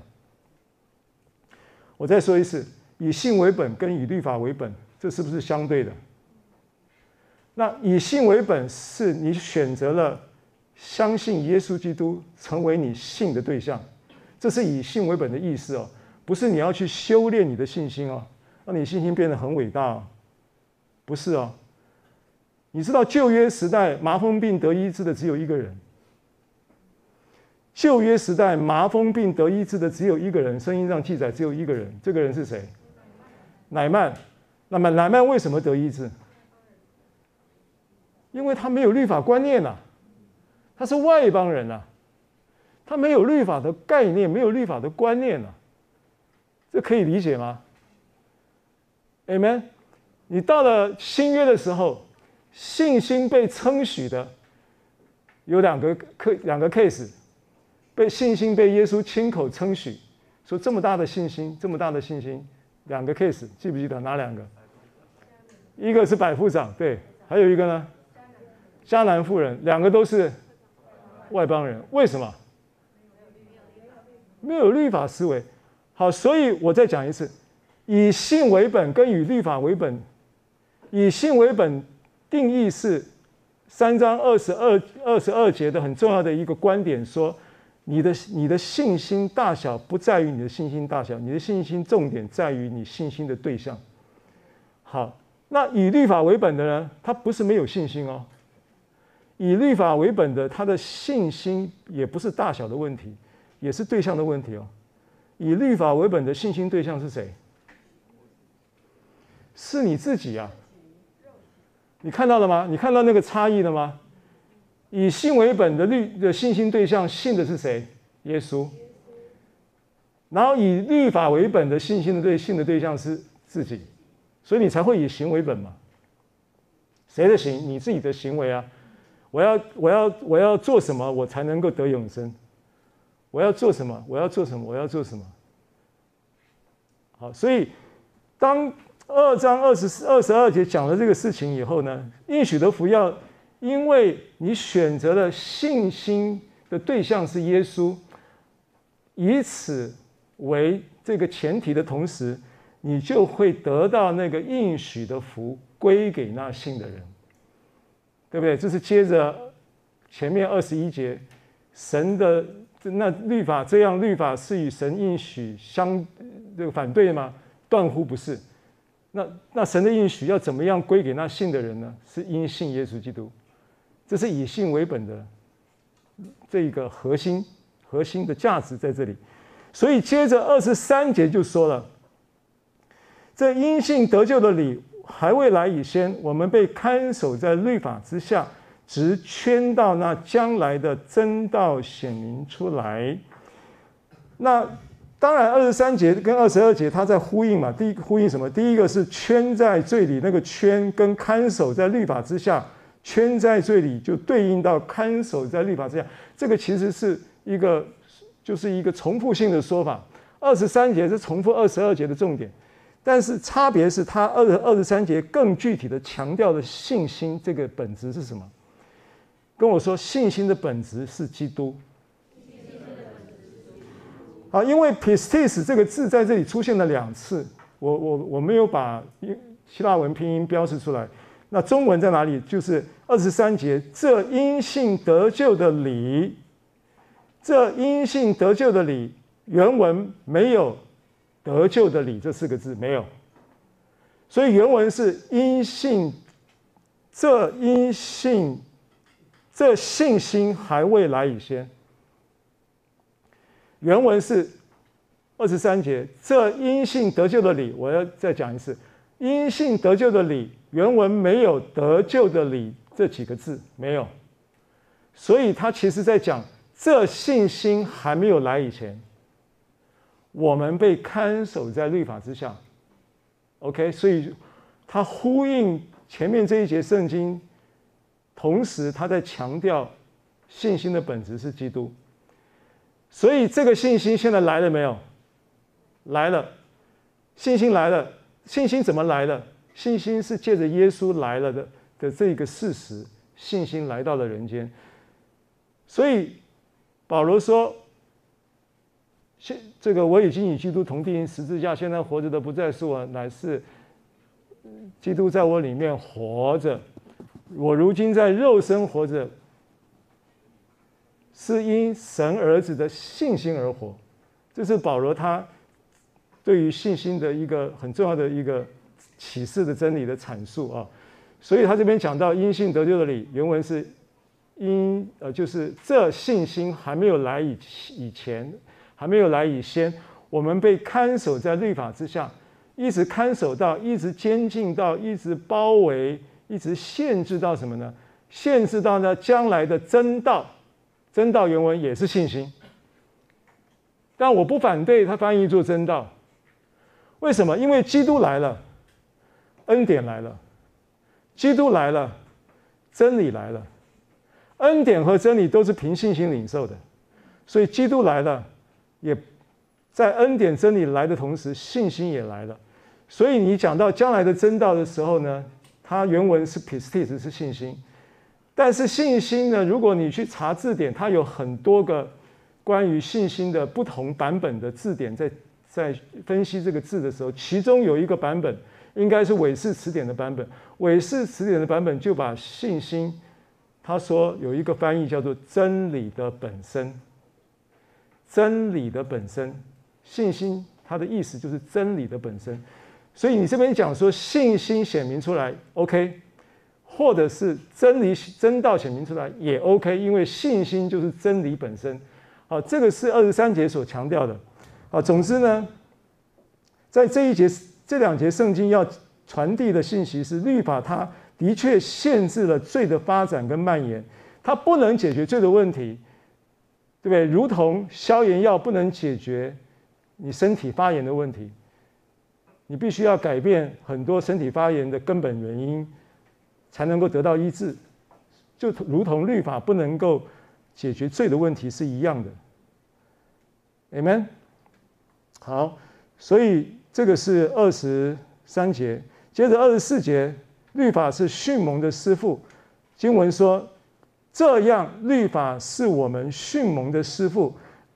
我再说一次，以信为本跟以律法为本，这是不是相对的？那以信为本是你选择了。相信耶稣基督成为你信的对象，这是以信为本的意思哦，不是你要去修炼你的信心哦，让你信心变得很伟大哦，不是哦。你知道旧约时代麻风病得医治的只有一个人，旧约时代麻风病得医治的只有一个人，圣经上记载只有一个人，这个人是谁？乃曼。那么乃曼为什么得医治？因为他没有律法观念呐。他是外邦人啊，他没有律法的概念，没有律法的观念啊，这可以理解吗？Amen。你到了新约的时候，信心被称许的有两个 case，两个 case，被信心被耶稣亲口称许，说这么大的信心，这么大的信心，两个 case，记不记得哪两个？一个是百夫长，对，还有一个呢，迦南妇人，两个都是。外邦人为什么没有律法思维？好，所以我再讲一次：以信为本跟以律法为本。以信为本定义是三章二十二二十二节的很重要的一个观点，说你的你的信心大小不在于你的信心大小，你的信心重点在于你信心的对象。好，那以律法为本的呢？他不是没有信心哦。以律法为本的，他的信心也不是大小的问题，也是对象的问题哦。以律法为本的信心对象是谁？是你自己啊！你看到了吗？你看到那个差异了吗？以信为本的律的信心对象，信的是谁？耶稣。然后以律法为本的信心的对信的对象是自己，所以你才会以行为本嘛。谁的行？你自己的行为啊。我要我要我要做什么，我才能够得永生？我要做什么？我要做什么？我要做什么？好，所以当二章二十四、二十二节讲了这个事情以后呢，应许的福要，因为你选择了信心的对象是耶稣，以此为这个前提的同时，你就会得到那个应许的福归给那信的人。对不对？这是接着前面二十一节，神的那律法这样律法是与神应许相这个反对吗？断乎不是。那那神的应许要怎么样归给那信的人呢？是因信耶稣基督，这是以信为本的这一个核心核心的价值在这里。所以接着二十三节就说了，这因信得救的理还未来以先，我们被看守在律法之下，直圈到那将来的真道显明出来。那当然，二十三节跟二十二节，它在呼应嘛。第一个呼应什么？第一个是圈在罪里，那个圈跟看守在律法之下，圈在罪里就对应到看守在律法之下。这个其实是一个，就是一个重复性的说法。二十三节是重复二十二节的重点，但是差别是他二二十三节更具体的强调的信心这个本质是什么？跟我说，信心的本质是基督。啊，因为 pistis 这个字在这里出现了两次，我我我没有把希腊文拼音标示出来。那中文在哪里？就是二十三节，这因信得救的理，这因信得救的理，原文没有得救的理这四个字没有，所以原文是因信，这因信，这信心还未来以先。原文是二十三节，这因信得救的理，我要再讲一次，因信得救的理，原文没有得救的理这几个字，没有，所以他其实在讲，这信心还没有来以前，我们被看守在律法之下，OK，所以他呼应前面这一节圣经，同时他在强调信心的本质是基督。所以这个信心现在来了没有？来了，信心来了。信心怎么来的？信心是借着耶稣来了的的这个事实，信心来到了人间。所以保罗说：“现这个我已经与基督同钉十字架，现在活着的不再是我，乃是基督在我里面活着。我如今在肉身活着。”是因神儿子的信心而活，这是保罗他对于信心的一个很重要的一个启示的真理的阐述啊。所以他这边讲到因信得救的理，原文是因呃，就是这信心还没有来以以前，还没有来以先，我们被看守在律法之下，一直看守到，一直监禁到，一直包围，一直限制到什么呢？限制到呢将来的真道。真道原文也是信心，但我不反对他翻译做真道。为什么？因为基督来了，恩典来了，基督来了，真理来了，恩典和真理都是凭信心领受的，所以基督来了，也在恩典真理来的同时，信心也来了。所以你讲到将来的真道的时候呢，它原文是 pistis 是信心。但是信心呢？如果你去查字典，它有很多个关于信心的不同版本的字典，在在分析这个字的时候，其中有一个版本应该是韦氏词典的版本。韦氏词典的版本就把信心，他说有一个翻译叫做“真理的本身”。真理的本身，信心它的意思就是真理的本身。所以你这边讲说信心显明出来，OK。或者是真理真道显明出来也 OK，因为信心就是真理本身。好，这个是二十三节所强调的。啊，总之呢，在这一节这两节圣经要传递的信息是，律法它的确限制了罪的发展跟蔓延，它不能解决罪的问题，对不对？如同消炎药不能解决你身体发炎的问题，你必须要改变很多身体发炎的根本原因。才能够得到医治，就如同律法不能够解决罪的问题是一样的。Amen。好，所以这个是二十三节，接着二十四节，律法是迅猛的师傅。经文说，这样律法是我们训蒙的师傅，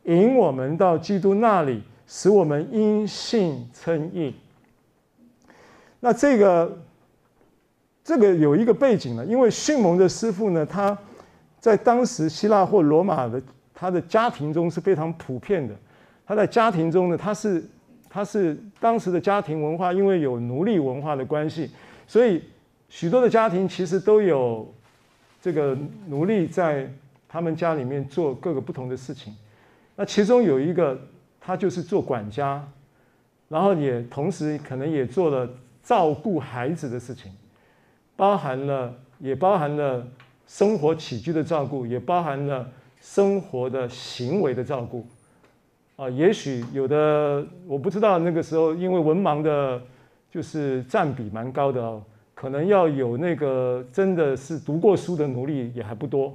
引我们到基督那里，使我们因信称义。那这个。这个有一个背景呢，因为训蒙的师傅呢，他在当时希腊或罗马的他的家庭中是非常普遍的。他在家庭中呢，他是他是当时的家庭文化，因为有奴隶文化的关系，所以许多的家庭其实都有这个奴隶在他们家里面做各个不同的事情。那其中有一个，他就是做管家，然后也同时可能也做了照顾孩子的事情，包含了也包含了生活起居的照顾，也包含了生活的行为的照顾。啊，也许有的我不知道，那个时候因为文盲的，就是占比蛮高的哦，可能要有那个真的是读过书的奴隶也还不多，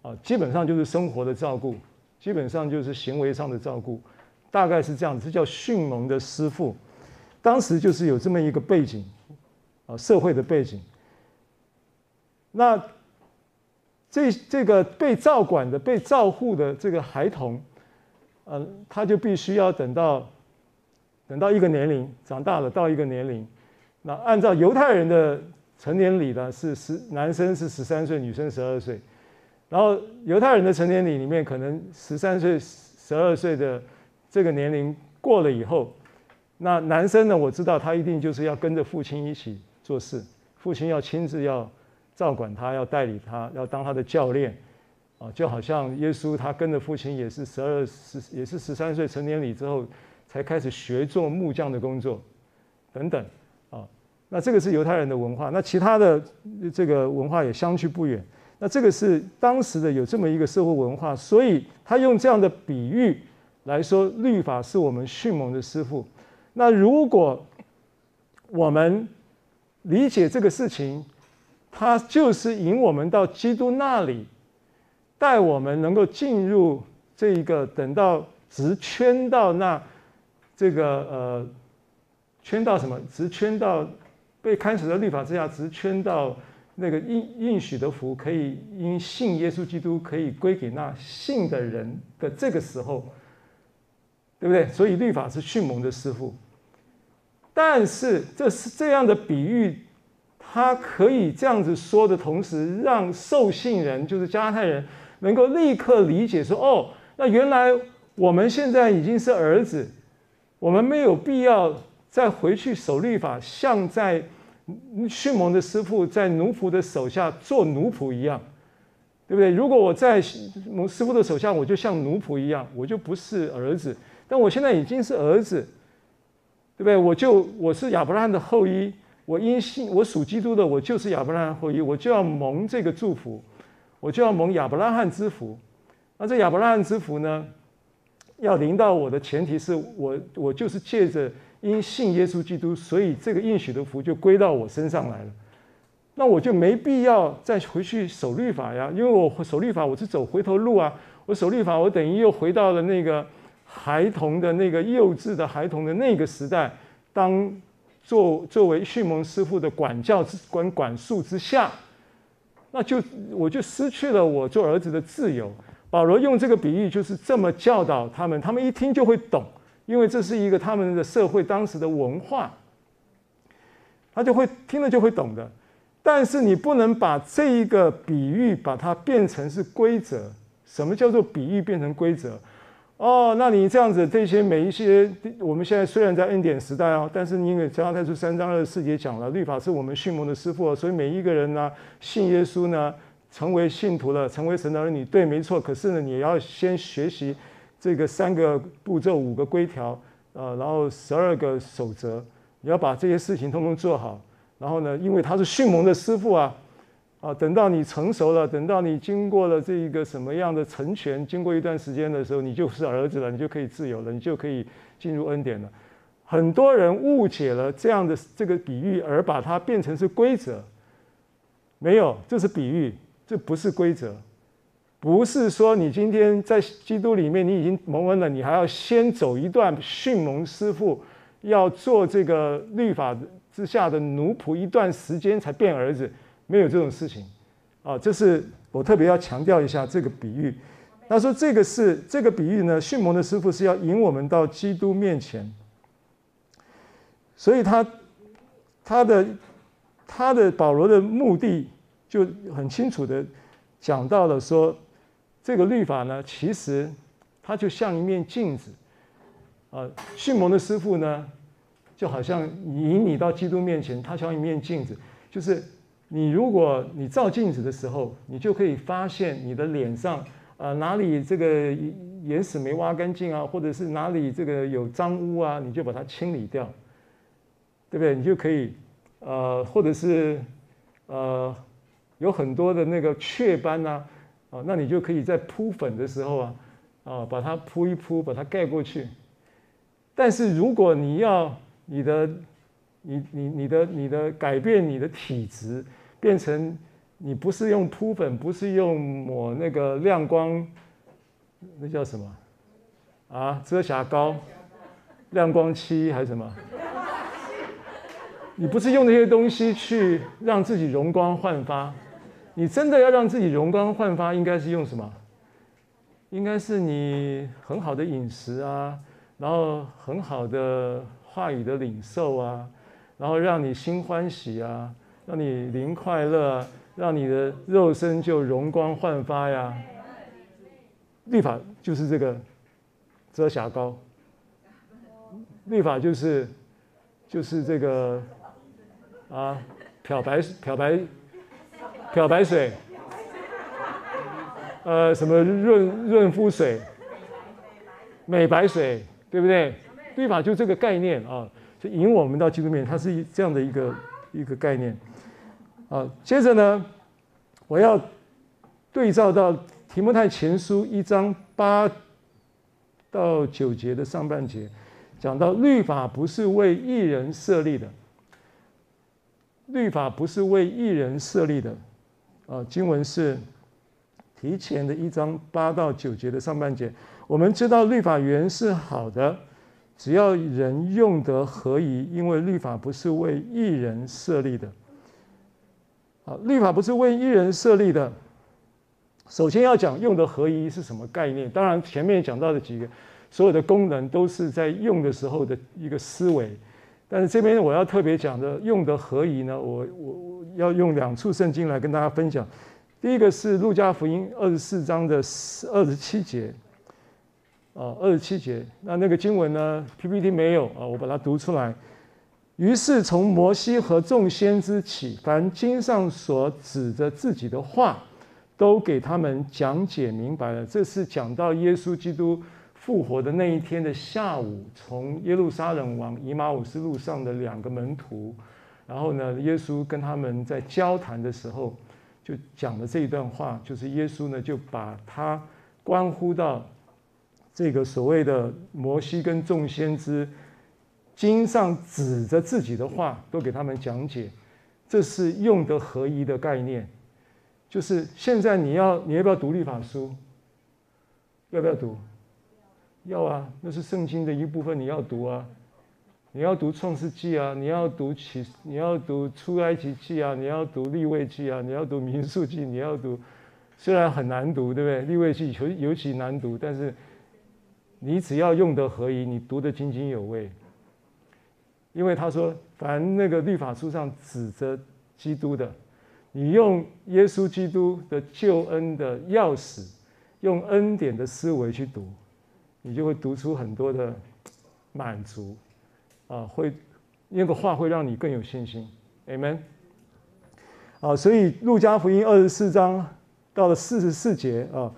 啊，基本上就是生活的照顾，基本上就是行为上的照顾，大概是这样子，这叫训蒙的师傅，当时就是有这么一个背景，啊，社会的背景，那这这个被照管的、被照护的这个孩童。嗯，他就必须要等到，等到一个年龄长大了，到一个年龄，那按照犹太人的成年礼呢，是十男生是十三岁，女生十二岁，然后犹太人的成年礼里面，可能十三岁、十二岁的这个年龄过了以后，那男生呢，我知道他一定就是要跟着父亲一起做事，父亲要亲自要照管他，要代理他，要当他的教练。啊，就好像耶稣他跟着父亲也是十二十也是十三岁成年礼之后才开始学做木匠的工作，等等。那这个是犹太人的文化，那其他的这个文化也相去不远。那这个是当时的有这么一个社会文化，所以他用这样的比喻来说，律法是我们迅猛的师傅。那如果我们理解这个事情，他就是引我们到基督那里。带我们能够进入这一个，等到直圈到那这个呃，圈到什么？直圈到被看守的律法之下，直圈到那个应应许的福，可以因信耶稣基督可以归给那信的人的这个时候，对不对？所以律法是迅猛的师傅，但是这是这样的比喻，他可以这样子说的同时，让受信人就是加太人。能够立刻理解说：“哦，那原来我们现在已经是儿子，我们没有必要再回去守律法，像在训蒙的师傅在奴仆的手下做奴仆一样，对不对？如果我在蒙师傅的手下，我就像奴仆一样，我就不是儿子。但我现在已经是儿子，对不对？我就我是亚伯拉罕的后裔，我因信我属基督的，我就是亚伯拉罕后裔，我就要蒙这个祝福。”我就要蒙亚伯拉罕之福，那这亚伯拉罕之福呢，要临到我的前提是我我就是借着因信耶稣基督，所以这个应许的福就归到我身上来了。那我就没必要再回去守律法呀，因为我守律法我是走回头路啊。我守律法，我等于又回到了那个孩童的那个幼稚的孩童的那个时代，当作作为训蒙师傅的管教之管管束之下。那就我就失去了我做儿子的自由。保罗用这个比喻，就是这么教导他们，他们一听就会懂，因为这是一个他们的社会当时的文化，他就会听了就会懂的。但是你不能把这一个比喻把它变成是规则。什么叫做比喻变成规则？哦，那你这样子，这些每一些，我们现在虽然在恩典时代啊，但是因为加拉太书三章二十四节讲了，律法是我们训蒙的师傅，所以每一个人呢，信耶稣呢，成为信徒了，成为神的儿女，对，没错。可是呢，你也要先学习这个三个步骤、五个规条，呃，然后十二个守则，你要把这些事情通通做好。然后呢，因为他是训蒙的师傅啊。啊，等到你成熟了，等到你经过了这一个什么样的成全，经过一段时间的时候，你就是儿子了，你就可以自由了，你就可以进入恩典了。很多人误解了这样的这个比喻，而把它变成是规则。没有，这是比喻，这不是规则。不是说你今天在基督里面你已经蒙恩了，你还要先走一段训蒙师傅，要做这个律法之下的奴仆一段时间才变儿子。没有这种事情，啊，这是我特别要强调一下这个比喻。他说这个是这个比喻呢，训蒙的师傅是要引我们到基督面前，所以他他的他的保罗的目的就很清楚的讲到了说，这个律法呢，其实它就像一面镜子，啊，训蒙的师傅呢，就好像引你到基督面前，他像一面镜子，就是你如果你照镜子的时候，你就可以发现你的脸上啊哪里这个眼屎没挖干净啊，或者是哪里这个有脏污啊，你就把它清理掉，对不对？你就可以呃，或者是呃有很多的那个雀斑呐，啊，那你就可以在铺粉的时候啊，啊把它铺一铺，把它盖过去。但是如果你要你的，你你你的你的改变你的体质，变成你不是用铺粉，不是用抹那个亮光，那叫什么？啊，遮瑕膏、亮光漆还是什么？你不是用那些东西去让自己容光焕发，你真的要让自己容光焕发，应该是用什么？应该是你很好的饮食啊。然后很好的话语的领受啊，然后让你心欢喜啊，让你灵快乐啊，让你的肉身就容光焕发呀。律法就是这个遮瑕膏，律法就是就是这个啊漂白漂白漂白水，呃什么润润肤水、美白水。对不对？律法就这个概念啊，就引我们到基督面，它是这样的一个一个概念。啊，接着呢，我要对照到提摩太前书一章八到九节的上半节，讲到律法不是为一人设立的，律法不是为一人设立的。啊，经文是提前的一章八到九节的上半节。我们知道律法原是好的，只要人用得合宜，因为律法不是为一人设立的。啊，律法不是为一人设立的。首先要讲用得合宜是什么概念？当然前面讲到的几个所有的功能都是在用的时候的一个思维，但是这边我要特别讲的用得合宜呢，我我要用两处圣经来跟大家分享。第一个是路加福音二十四章的二十七节。啊，二十七节，那那个经文呢？PPT 没有啊，我把它读出来。于是从摩西和众先知起，凡经上所指着自己的话，都给他们讲解明白了。这是讲到耶稣基督复活的那一天的下午，从耶路撒冷往以马忤斯路上的两个门徒，然后呢，耶稣跟他们在交谈的时候，就讲了这一段话，就是耶稣呢就把他关乎到。这个所谓的摩西跟众先知经上指着自己的话，都给他们讲解，这是用得合一的概念。就是现在你要你要不要读律法书？要不要读？要啊，那是圣经的一部分，你要读啊。你要读创世纪啊，你要读启，你要读出埃及记啊，你要读立位记啊，你要读民数记，你要读。虽然很难读，对不对？立位记尤尤其难读，但是。你只要用得合宜，你读得津津有味。因为他说，凡那个律法书上指着基督的，你用耶稣基督的救恩的钥匙，用恩典的思维去读，你就会读出很多的满足啊，会那个话会让你更有信心。Amen。啊，所以路加福音二十四章到了四十四节啊，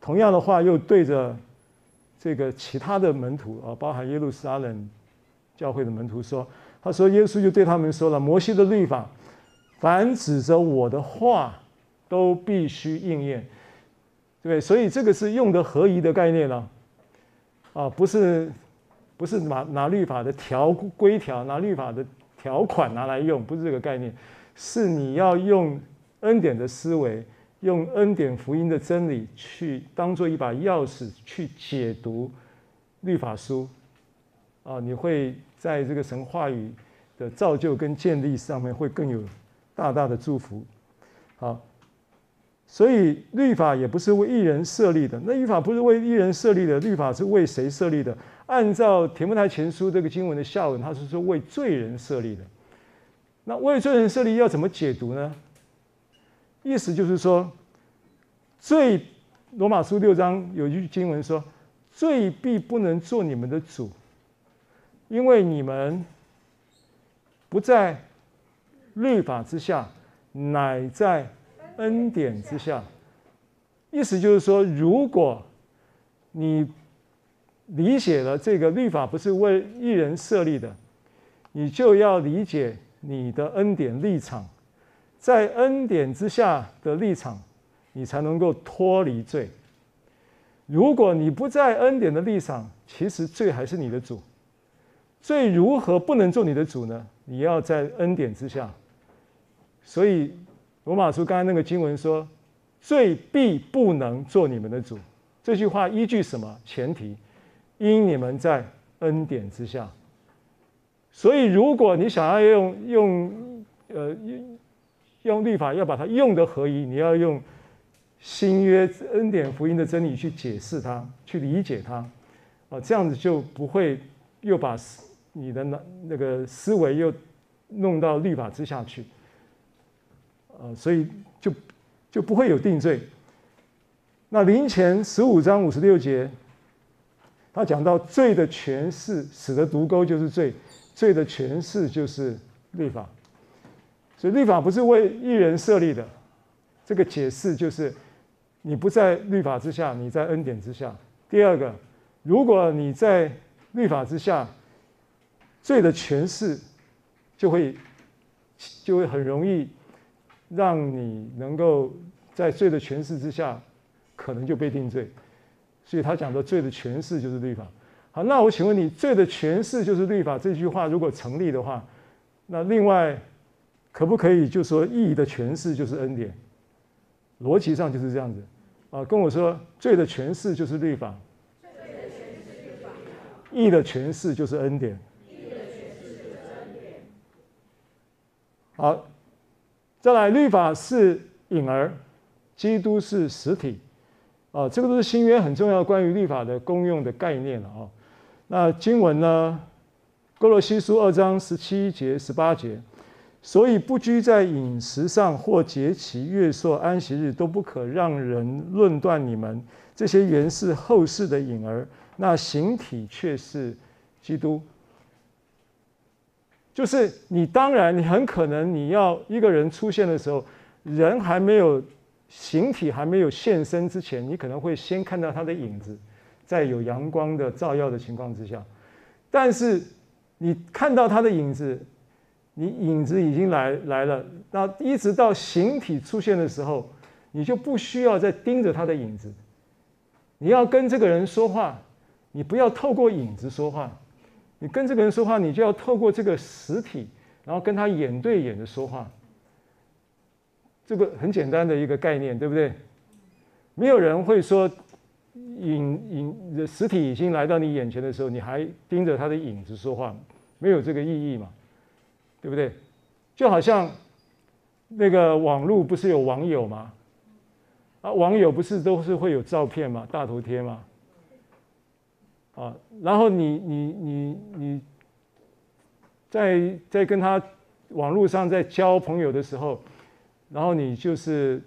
同样的话又对着。这个其他的门徒啊，包含耶路撒冷教会的门徒说：“他说，耶稣就对他们说了，摩西的律法，凡指着我的话，都必须应验，对？所以这个是用的合宜的概念了，啊，不是不是拿拿律法的条规条，拿律法的条款拿来用，不是这个概念，是你要用恩典的思维。”用恩典福音的真理去当做一把钥匙去解读律法书，啊，你会在这个神话语的造就跟建立上面会更有大大的祝福。好，所以律法也不是为一人设立的。那律法不是为一人设立的，律法是为谁设立的？按照提摩太前书这个经文的下文，它是说为罪人设立的。那为罪人设立要怎么解读呢？意思就是说，罪罗马书六章有一句经文说：“罪必不能做你们的主，因为你们不在律法之下，乃在恩典之下。意思就是说，如果你理解了这个律法不是为一人设立的，你就要理解你的恩典立场，在恩典之下的立场，你才能够脱离罪。如果你不在恩典的立场，其实罪还是你的主。罪如何不能做你的主呢？你要在恩典之下。所以罗马书刚才那个经文说：“罪必不能做你们的主。”这句话依据什么前提？因你们在恩典之下。所以如果你想要用用呃用用律法要把它用得合宜，你要用。新约恩典福音的真理去解释它，去理解它，啊，这样子就不会又把你的那那个思维又弄到律法之下去，啊，所以就就不会有定罪。那林前十五章五十六节，他讲到罪的权势使得毒钩就是罪，罪的权势就是律法，所以律法不是为一人设立的，这个解释就是。你不在律法之下，你在恩典之下。第二个，如果你在律法之下，罪的权势就会就会很容易让你能够在罪的权势之下，可能就被定罪。所以他讲的罪的诠释就是律法。好，那我请问你，罪的诠释就是律法这句话如果成立的话，那另外可不可以就说义的诠释就是恩典？逻辑上就是这样子，啊，跟我说罪的诠释就是律法，义的诠释就是恩典。好，再来，律法是影儿，基督是实体，啊，这个都是新约很重要关于律法的功用的概念了啊。那经文呢，《哥罗西书》二章十七节、十八节。所以不拘在饮食上或节期、月朔、安息日，都不可让人论断你们。这些原是后世的影儿，那形体却是基督。就是你当然，你很可能你要一个人出现的时候，人还没有形体还没有现身之前，你可能会先看到他的影子，在有阳光的照耀的情况之下。但是你看到他的影子。你影子已经来来了，那一直到形体出现的时候，你就不需要再盯着他的影子。你要跟这个人说话，你不要透过影子说话，你跟这个人说话，你就要透过这个实体，然后跟他眼对眼的说话。这个很简单的一个概念，对不对？没有人会说影影实体已经来到你眼前的时候，你还盯着他的影子说话，没有这个意义嘛。对不对？就好像那个网络不是有网友吗？啊，网友不是都是会有照片吗？大头贴吗？啊，然后你你你你在在跟他网络上在交朋友的时候，然后你就是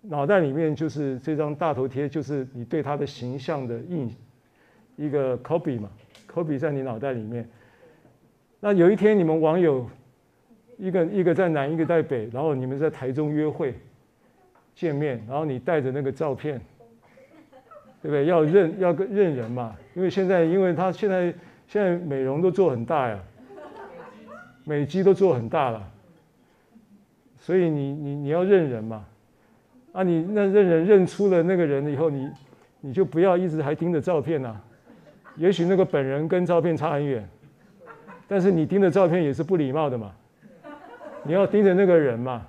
脑袋里面就是这张大头贴，就是你对他的形象的印一个 copy 嘛，copy 在你脑袋里面。那有一天，你们网友一个一个在南，一个在北，然后你们在台中约会见面，然后你带着那个照片，对不对？要认要认人嘛，因为现在因为他现在现在美容都做很大呀，美肌都做很大了，所以你你你要认人嘛，啊，你那认人认出了那个人以后，你你就不要一直还盯着照片呐，也许那个本人跟照片差很远。但是你盯着照片也是不礼貌的嘛，你要盯着那个人嘛。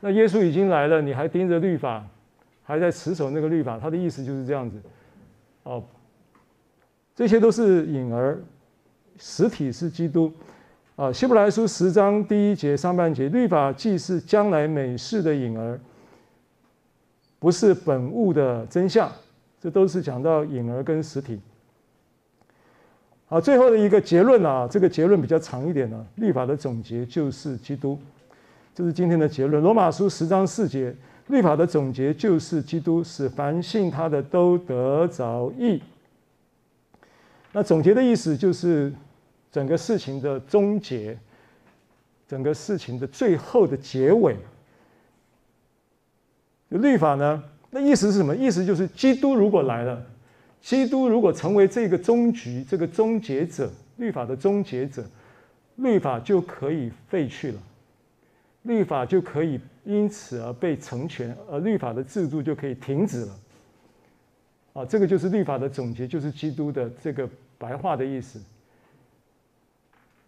那耶稣已经来了，你还盯着律法，还在持守那个律法，他的意思就是这样子。哦，这些都是影儿，实体是基督。啊，希伯来书十章第一节上半节，律法既是将来美事的影儿，不是本物的真相。这都是讲到影儿跟实体。好，最后的一个结论啊，这个结论比较长一点呢。律法的总结就是基督，这是今天的结论。罗马书十章四节，律法的总结就是基督，使凡信他的都得着义。那总结的意思就是整个事情的终结，整个事情的最后的结尾。律法呢，那意思是什么？意思就是基督如果来了，基督如果成为这个终局、这个终结者，律法的终结者，律法就可以废去了，律法就可以因此而被成全，而律法的制度就可以停止了。啊，这个就是律法的总结，就是基督的这个白话的意思。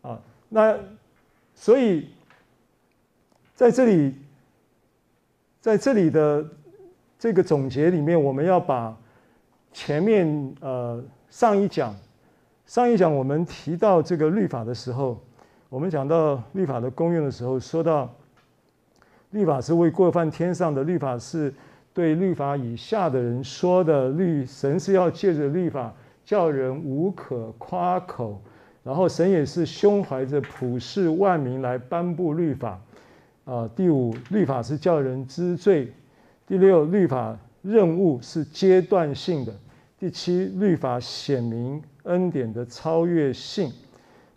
啊，那所以在这里，在这里的这个总结里面，我们要把前面呃上一讲上一讲我们提到这个律法的时候，我们讲到律法的功用的时候，说到律法是为过犯天上的，律法是对律法以下的人说的，律神是要借着律法叫人无可夸口，然后神也是胸怀着普世万民来颁布律法。啊，第五，律法是叫人知罪；第六，律法任务是阶段性的；第七，律法显明恩典的超越性。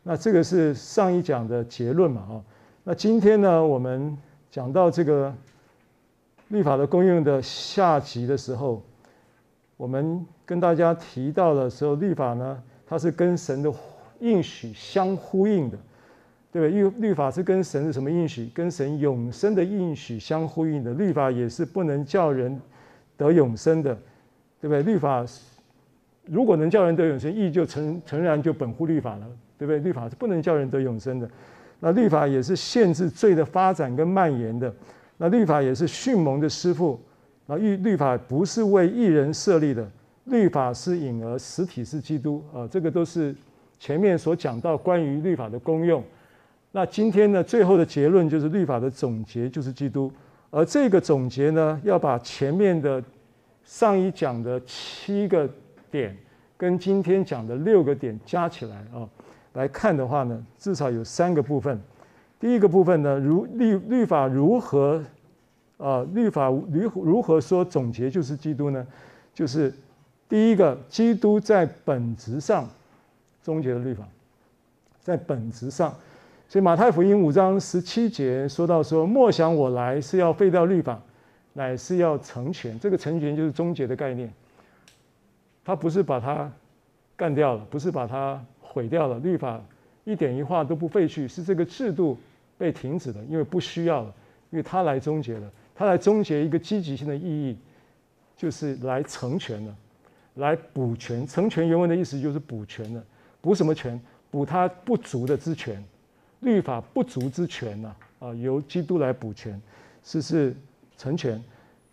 那这个是上一讲的结论嘛？啊，那今天呢，我们讲到这个律法的功用的下集的时候，我们跟大家提到的时候，律法呢，它是跟神的应许相呼应的，对不对？律律法是跟神的什么应许？跟神永生的应许相呼应的。律法也是不能叫人得永生的，对不对？律法如果能叫人得永生，义就诚诚然就本乎律法了。对不对？律法是不能叫人得永生的，那律法也是限制罪的发展跟蔓延的，那律法也是迅猛的师傅，那律律法不是为一人设立的，律法是影儿，实体是基督啊，这个都是前面所讲到关于律法的功用。那今天呢，最后的结论就是律法的总结就是基督，而这个总结呢，要把前面的上一讲的七个点跟今天讲的六个点加起来啊。来看的话呢，至少有三个部分。第一个部分呢，如律律法如何啊、律法如如何说总结就是基督呢？就是第一个，基督在本质上终结了律法，在本质上。所以马太福音五章十七节说到说：“莫想我来是要废掉律法，乃是要成全。”这个成全就是终结的概念。他不是把它干掉了，不是把它。毁掉了律法，一点一画都不废去，是这个制度被停止了，因为不需要了，因为他来终结了，他来终结一个积极性的意义，就是来成全了，来补全。成全原文的意思就是补全了，补什么全？补他不足的之全，律法不足之全呐，啊，由基督来补全，是是成全。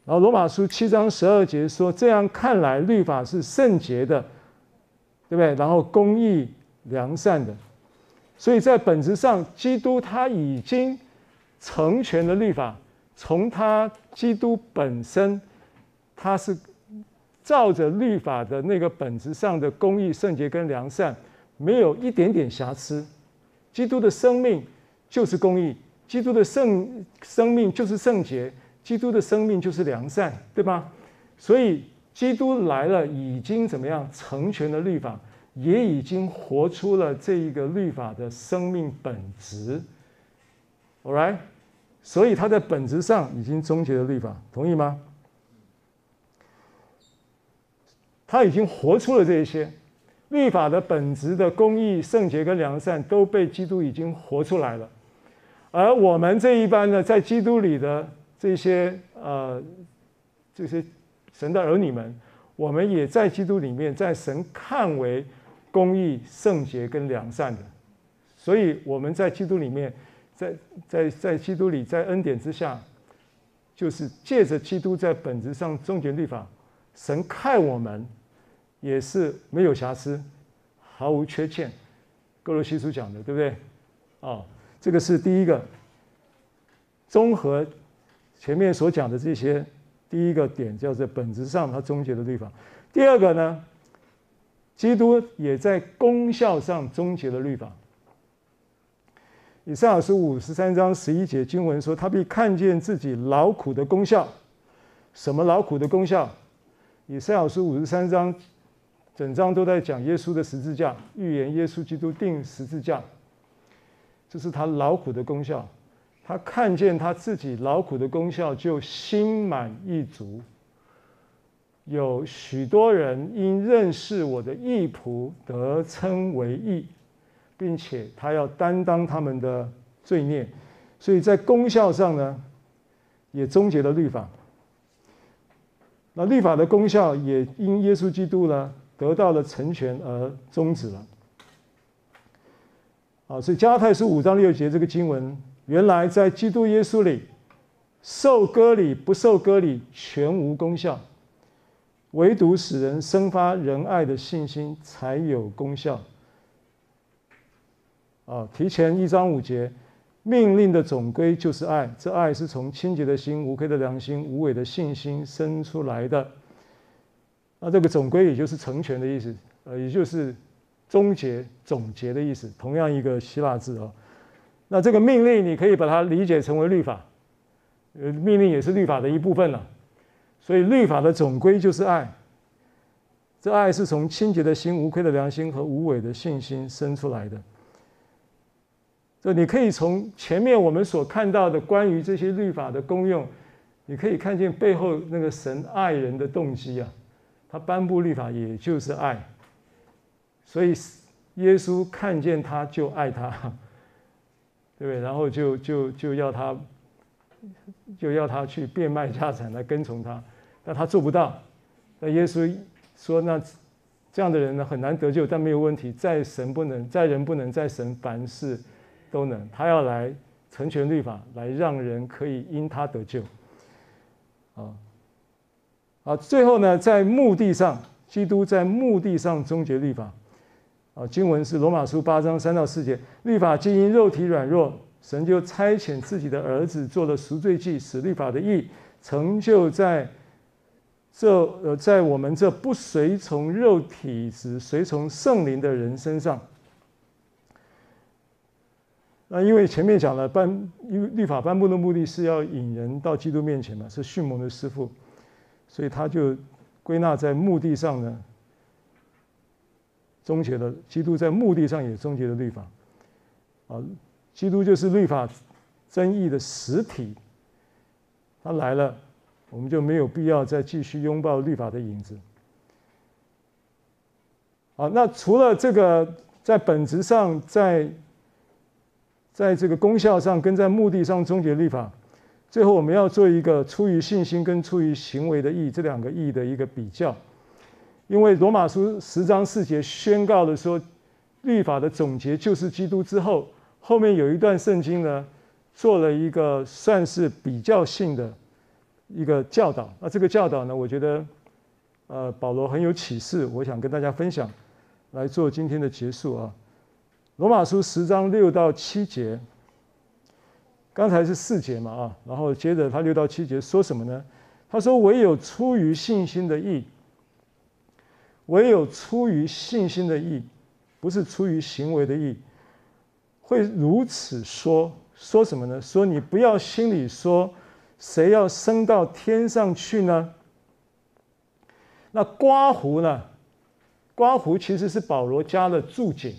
然后罗马书七章十二节说，这样看来律法是圣洁的，对不对？然后公义。良善的，所以在本质上，基督他已经成全了律法。从他基督本身，他是照着律法的那个本质上的公义、圣洁跟良善，没有一点点瑕疵。基督的生命就是公义，基督的圣生命就是圣洁，基督的生命就是良善，对吧？所以基督来了，已经怎么样成全了律法。也已经活出了这一个律法的生命本质，All right，所以他在本质上已经终结了律法，同意吗？他已经活出了这一些律法的本质的公义、圣洁跟良善都被基督已经活出来了，而我们这一班呢，在基督里的这些呃这些神的儿女们，我们也在基督里面，在神看为。公义、圣洁跟良善的，所以我们在基督里面，在在在基督里，在恩典之下，就是借着基督在本质上终结律法，神看我们也是没有瑕疵，毫无缺欠。歌罗西书讲的，对不对？哦，这个是第一个，综合前面所讲的这些，第一个点叫做本质上他终结了律法。第二个呢？基督也在功效上终结了律法。以赛亚书五十三章十一节经文说：“他必看见自己劳苦的功效。”什么劳苦的功效？以赛亚书五十三章整章都在讲耶稣的十字架，预言耶稣基督钉十字架，这是他劳苦的功效。他看见他自己劳苦的功效，就心满意足。有许多人因认识我的义仆，得称为义，并且他要担当他们的罪孽，所以在功效上呢，也终结了律法。那律法的功效也因耶稣基督呢得到了成全而终止了。啊，所以加太书五章六节这个经文。原来在基督耶稣里，受割礼不受割礼全无功效，唯独使人生发仁爱的信心才有功效。啊，提前一章五节，命令的总归就是爱，这爱是从清洁的心、无愧的良心、无伪的信心生出来的。那这个总归也就是成全的意思，呃，也就是终结、总结的意思，同样一个希腊字啊。那这个命令，你可以把它理解成为律法，呃，命令也是律法的一部分了。所以律法的总归就是爱，这爱是从清洁的心、无愧的良心和无伪的信心生出来的。这你可以从前面我们所看到的关于这些律法的功用，你可以看见背后那个神爱人的动机啊，他颁布律法也就是爱，所以耶稣看见他就爱他。对不对？然后就就就要他，就要他去变卖家产来跟从他，但他做不到。那耶稣说：“那这样的人呢，很难得救，但没有问题。在神不能，在人不能，在神凡事都能。他要来成全律法，来让人可以因他得救。”啊，啊，最后呢，在墓地上，基督在墓地上终结律法。啊，经文是罗马书八章三到四节，律法既因肉体软弱，神就差遣自己的儿子做了赎罪祭，使律法的义成就在这呃，在我们这不随从肉体，只随从圣灵的人身上。那因为前面讲了，颁因为律法颁布的目的是要引人到基督面前嘛，是迅猛的师傅，所以他就归纳在目的上呢。终结了，基督在目的上也终结了律法，啊，基督就是律法争议的实体，他来了，我们就没有必要再继续拥抱律法的影子。啊，那除了这个在本质上，在在这个功效上跟在目的上终结律法，最后我们要做一个出于信心跟出于行为的意义这两个意义的一个比较。因为罗马书十章四节宣告了说，律法的总结就是基督之后，后面有一段圣经呢，做了一个算是比较性的一个教导。那这个教导呢，我觉得，呃，保罗很有启示，我想跟大家分享，来做今天的结束啊。罗马书十章六到七节，刚才是四节嘛啊，然后接着他六到七节说什么呢？他说：“唯有出于信心的义。”唯有出于信心的义，不是出于行为的义，会如此说。说什么呢？说你不要心里说，谁要升到天上去呢？那刮胡呢？刮胡其实是保罗加了注解。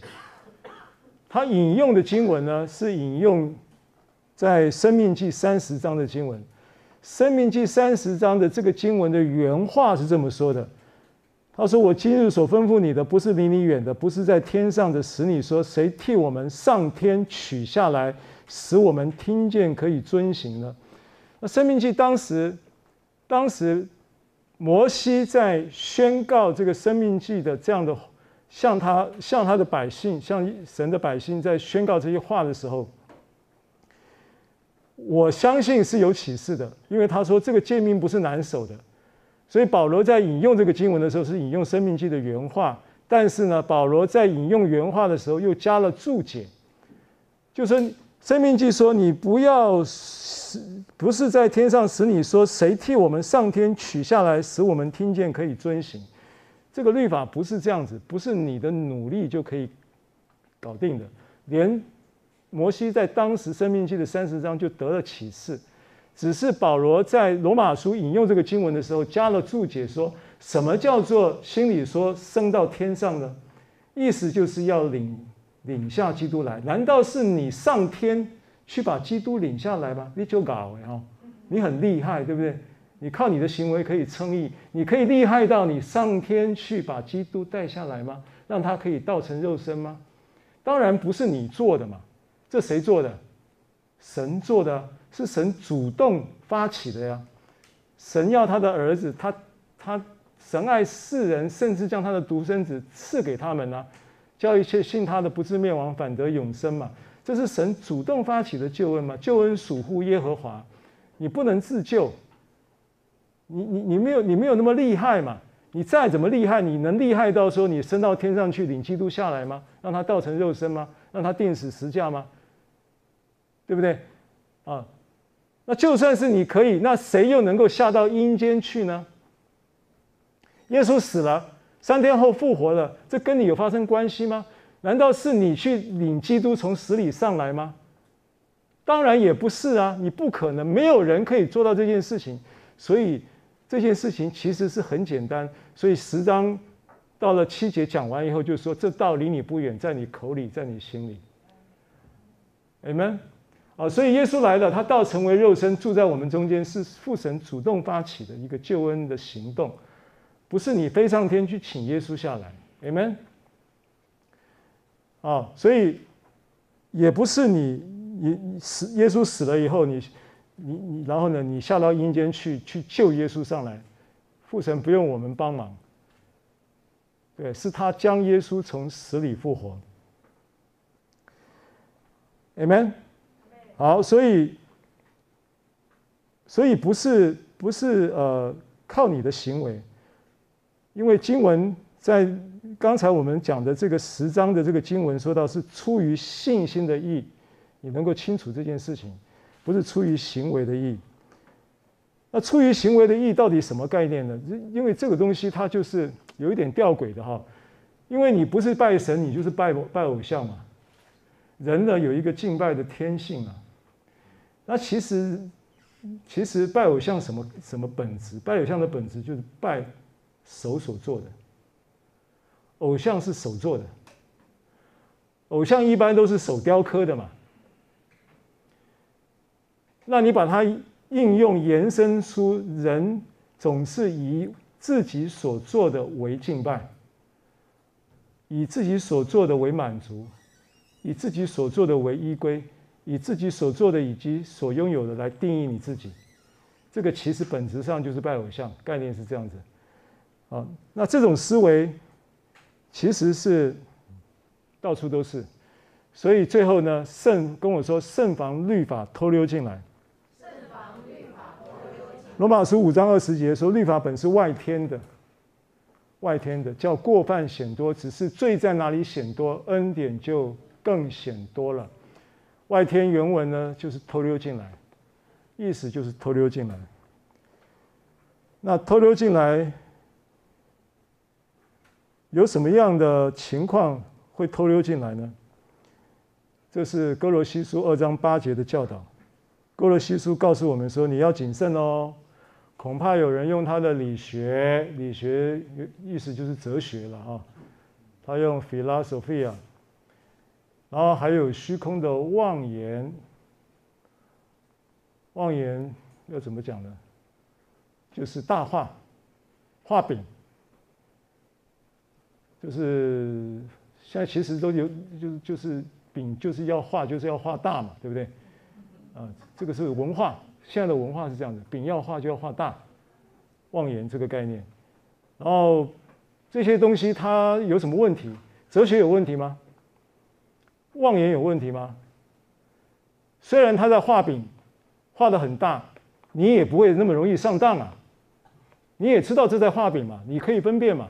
他引用的经文呢，是引用在生命记三十章的经文。生命记三十章的这个经文的原话是这么说的。他说：“我今日所吩咐你的，不是离你远的，不是在天上的，使你说谁替我们上天取下来，使我们听见可以遵行呢？”那生命记当时，当时摩西在宣告这个生命记的这样的，向他向他的百姓，向神的百姓在宣告这些话的时候，我相信是有启示的，因为他说这个诫命不是难守的。所以保罗在引用这个经文的时候，是引用《生命记》的原话，但是呢，保罗在引用原话的时候又加了注解，就说《生命记》说：“你不要使，不是在天上使你说，谁替我们上天取下来，使我们听见可以遵行。这个律法不是这样子，不是你的努力就可以搞定的。连摩西在当时《申命记》的三十章就得了启示。”只是保罗在罗马书引用这个经文的时候，加了注解说，什么叫做心里说升到天上呢？意思就是要领领下基督来。难道是你上天去把基督领下来吗？你就搞哎，你很厉害，对不对？你靠你的行为可以称义，你可以厉害到你上天去把基督带下来吗？让他可以道成肉身吗？当然不是你做的嘛，这谁做的？神做的，是神主动发起的呀。神要他的儿子，他他神爱世人，甚至将他的独生子赐给他们呢，叫一切信他的不至灭亡，反得永生嘛。这是神主动发起的救恩嘛？救恩属乎耶和华，你不能自救。你你你没有你没有那么厉害嘛？你再怎么厉害，你能厉害到说你升到天上去领基督下来吗？让他道成肉身吗？让他钉死十架吗？对不对？啊，那就算是你可以，那谁又能够下到阴间去呢？耶稣死了，三天后复活了，这跟你有发生关系吗？难道是你去领基督从死里上来吗？当然也不是啊，你不可能，没有人可以做到这件事情，所以。这件事情其实是很简单，所以十章到了七节讲完以后，就说这道离你不远，在你口里，在你心里。Amen。啊，所以耶稣来了，他道成为肉身，住在我们中间，是父神主动发起的一个救恩的行动，不是你飞上天去请耶稣下来。Amen。啊，所以也不是你你死耶稣死了以后你。你你然后呢？你下到阴间去去救耶稣上来，父神不用我们帮忙，对，是他将耶稣从死里复活。Amen。好，所以所以不是不是呃靠你的行为，因为经文在刚才我们讲的这个十章的这个经文说到是出于信心的意，你能够清楚这件事情。不是出于行为的意，那出于行为的意到底什么概念呢？因为这个东西它就是有一点吊诡的哈，因为你不是拜神，你就是拜拜偶像嘛。人呢有一个敬拜的天性啊，那其实其实拜偶像什么什么本质？拜偶像的本质就是拜手所做的，偶像是手做的，偶像一般都是手雕刻的嘛。那你把它应用延伸出，人总是以自己所做的为敬拜，以自己所做的为满足，以自己所做的为依归，以自己所做的以及所拥有的来定义你自己。这个其实本质上就是拜偶像，概念是这样子。啊，那这种思维其实是到处都是，所以最后呢，慎跟我说，慎防律法偷溜进来。罗马书五章二十节说：“律法本是外天的，外天的，叫过犯显多。只是罪在哪里显多，恩典就更显多了。外天原文呢，就是偷溜进来，意思就是偷溜进来。那偷溜进来有什么样的情况会偷溜进来呢？这是哥罗西书二章八节的教导。哥罗西书告诉我们说，你要谨慎哦。”恐怕有人用他的理学，理学意思就是哲学了啊。他用 philosophy 啊，然后还有虚空的妄言。妄言要怎么讲呢？就是大画，画饼，就是现在其实都有，就是就是饼就是要画，就是要画大嘛，对不对？啊，这个是文化。现在的文化是这样子，饼要画就要画大，妄言这个概念，然后这些东西它有什么问题？哲学有问题吗？妄言有问题吗？虽然他在画饼，画的很大，你也不会那么容易上当啊。你也知道这在画饼嘛，你可以分辨嘛，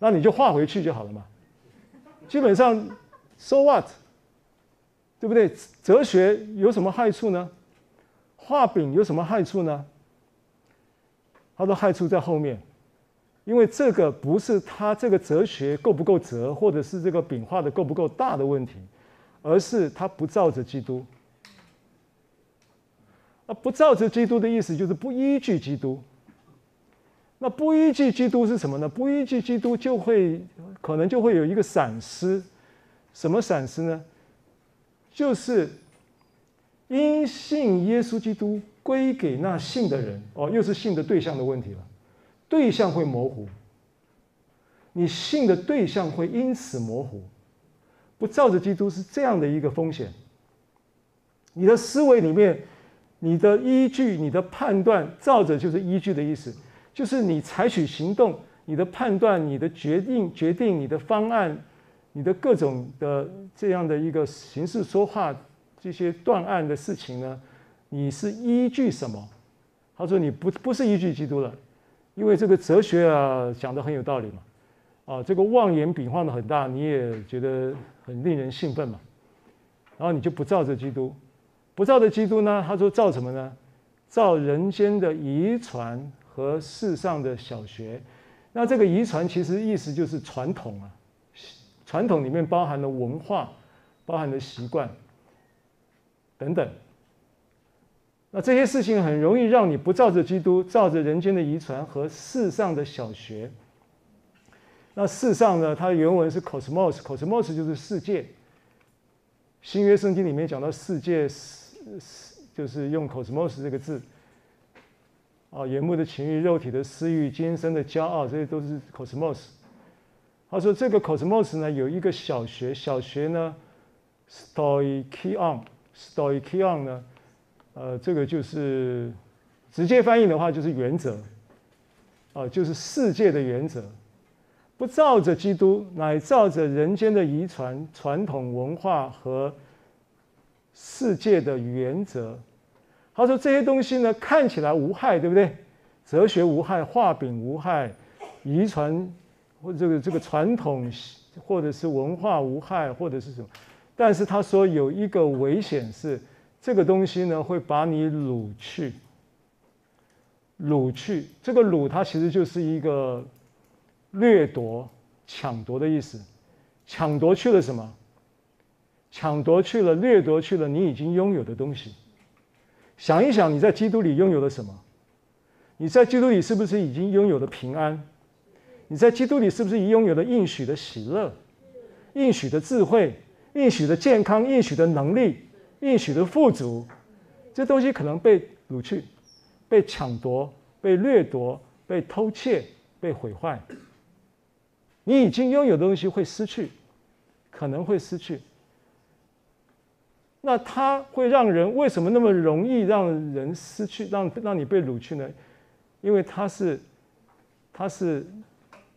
那你就画回去就好了嘛。基本上，so what？对不对？哲学有什么害处呢？画饼有什么害处呢？它的害处在后面，因为这个不是他这个哲学够不够哲，或者是这个饼画的够不够大的问题，而是他不照着基督。那不照着基督的意思就是不依据基督。那不依据基督是什么呢？不依据基督就会可能就会有一个闪失，什么闪失呢？就是因信耶稣基督归给那信的人哦，又是信的对象的问题了，对象会模糊，你信的对象会因此模糊，不照着基督是这样的一个风险。你的思维里面，你的依据、你的判断，照着就是依据的意思。就是你采取行动，你的判断、你的决定、决定你的方案、你的各种的这样的一个形式说话这些断案的事情呢，你是依据什么？他说你不不是依据基督了，因为这个哲学啊讲得很有道理嘛，啊这个妄言比划的很大，你也觉得很令人兴奋嘛，然后你就不照着基督，不照着基督呢？他说照什么呢？照人间的遗传。和世上的小学，那这个遗传其实意思就是传统啊，传统里面包含了文化，包含了习惯等等。那这些事情很容易让你不照着基督，照着人间的遗传和世上的小学。那世上呢，它的原文是 cosmos，cosmos 就是世界。新约圣经里面讲到世界是，就是用 cosmos 这个字。啊，眼目的情欲、肉体的私欲、今生的骄傲，这些都是 cosmos。他说这个 cosmos 呢，有一个小学，小学呢，stoicheon，stoicheon 呢，呃，这个就是直接翻译的话就是原则，啊，就是世界的原则，不照着基督，乃照着人间的遗传、传统文化和世界的原则。他说这些东西呢，看起来无害，对不对？哲学无害，画饼无害，遗传或这个这个传统或者是文化无害，或者是什么？但是他说有一个危险是，这个东西呢会把你掳去，掳去。这个掳它其实就是一个掠夺、抢夺的意思，抢夺去了什么？抢夺去了，掠夺去了你已经拥有的东西。想一想，你在基督里拥有了什么？你在基督里是不是已经拥有了平安？你在基督里是不是已拥有了应许的喜乐、应许的智慧、应许的健康、应许的能力、应许的富足？这东西可能被掳去、被抢夺、被掠夺、被偷窃、被毁坏。你已经拥有的东西会失去，可能会失去。那它会让人为什么那么容易让人失去，让让你被掳去呢？因为它是，它是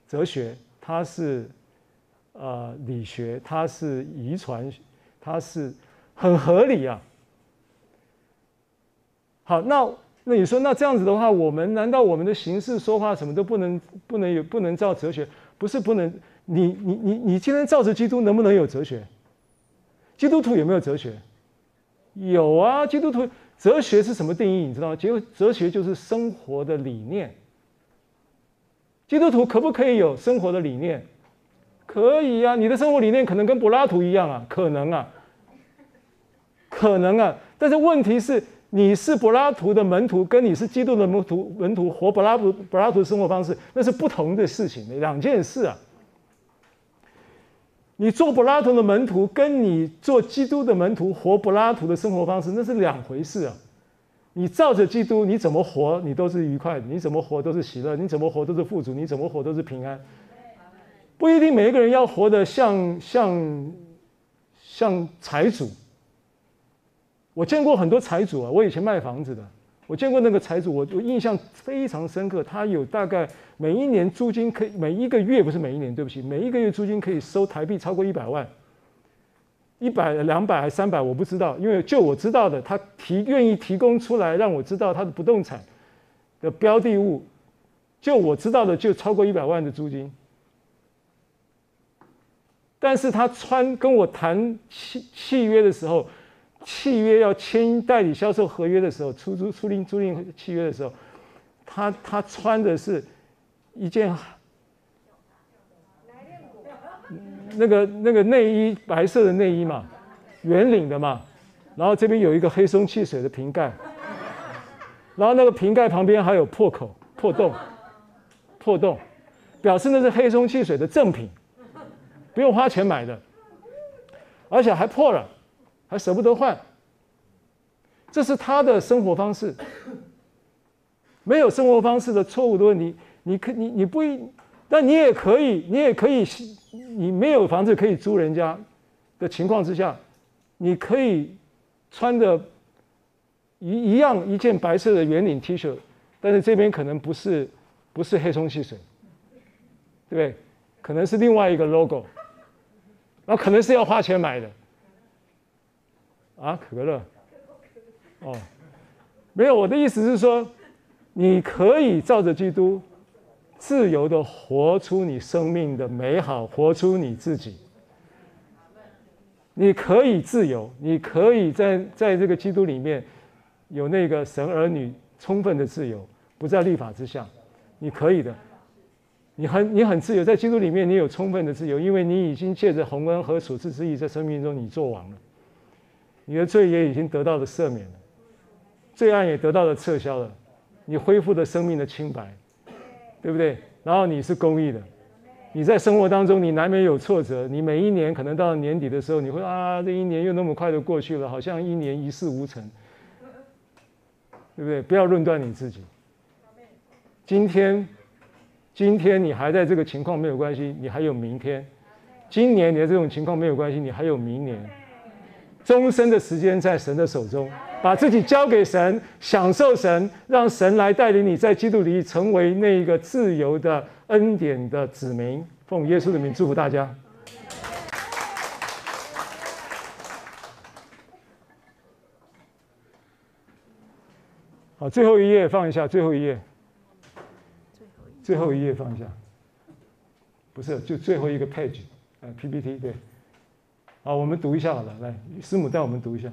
哲学，它是呃理学，它是遗传，它是很合理啊。好，那那你说那这样子的话，我们难道我们的形式说话什么都不能不能有不能照哲学？不是不能，你你你你今天照着基督能不能有哲学？基督徒有没有哲学？有啊，基督徒哲学是什么定义？你知道吗？哲哲学就是生活的理念。基督徒可不可以有生活的理念？可以啊，你的生活理念可能跟柏拉图一样啊，可能啊，可能啊。但是问题是，你是柏拉图的门徒，跟你是基督的门徒，门徒活柏拉图柏拉图生活方式，那是不同的事情，两件事啊。你做柏拉图的门徒，跟你做基督的门徒活柏拉图的生活方式，那是两回事啊！你照着基督，你怎么活，你都是愉快的；你怎么活都是喜乐；你怎么活都是富足；你怎么活都是平安。不一定每一个人要活得像像像财主。我见过很多财主啊，我以前卖房子的。我见过那个财主，我我印象非常深刻。他有大概每一年租金可以每一个月不是每一年，对不起，每一个月租金可以收台币超过一百万，一百两百还三百我不知道，因为就我知道的，他提愿意提供出来让我知道他的不动产的标的物，就我知道的就超过一百万的租金。但是他穿跟我谈契契约的时候。契约要签代理销售合约的时候，出租租赁租赁契约的时候，他他穿的是一件那个那个内衣，白色的内衣嘛，圆领的嘛，然后这边有一个黑松汽水的瓶盖，然后那个瓶盖旁边还有破口、破洞、破洞，表示那是黑松汽水的赠品，不用花钱买的，而且还破了，还舍不得换。这是他的生活方式。没有生活方式的错误的问题，你可你你不，但你也可以，你也可以，你没有房子可以租人家的情况之下，你可以穿的一一样一件白色的圆领 T 恤，但是这边可能不是不是黑松汽水，对不对？可能是另外一个 logo，然后可能是要花钱买的，啊，可乐，哦，没有，我的意思是说。你可以照着基督，自由的活出你生命的美好，活出你自己。你可以自由，你可以在在这个基督里面有那个神儿女充分的自由，不在律法之下，你可以的。你很你很自由，在基督里面你有充分的自由，因为你已经借着洪恩和所赐之义，在生命中你作王了，你的罪也已经得到了赦免了，罪案也得到了撤销了。你恢复了生命的清白，对不对？然后你是公义的，你在生活当中你难免有挫折，你每一年可能到年底的时候，你会啊，这一年又那么快的过去了，好像一年一事无成，对不对？不要论断你自己。今天，今天你还在这个情况没有关系，你还有明天；今年你的这种情况没有关系，你还有明年。终身的时间在神的手中。把自己交给神，享受神，让神来带领你在基督里成为那一个自由的恩典的子民。奉耶稣的名祝福大家。好，最后一页放一下，最后一页，最后一页放一下，不是，就最后一个 page，呃，PPT 对。好，我们读一下好了，来，师母带我们读一下。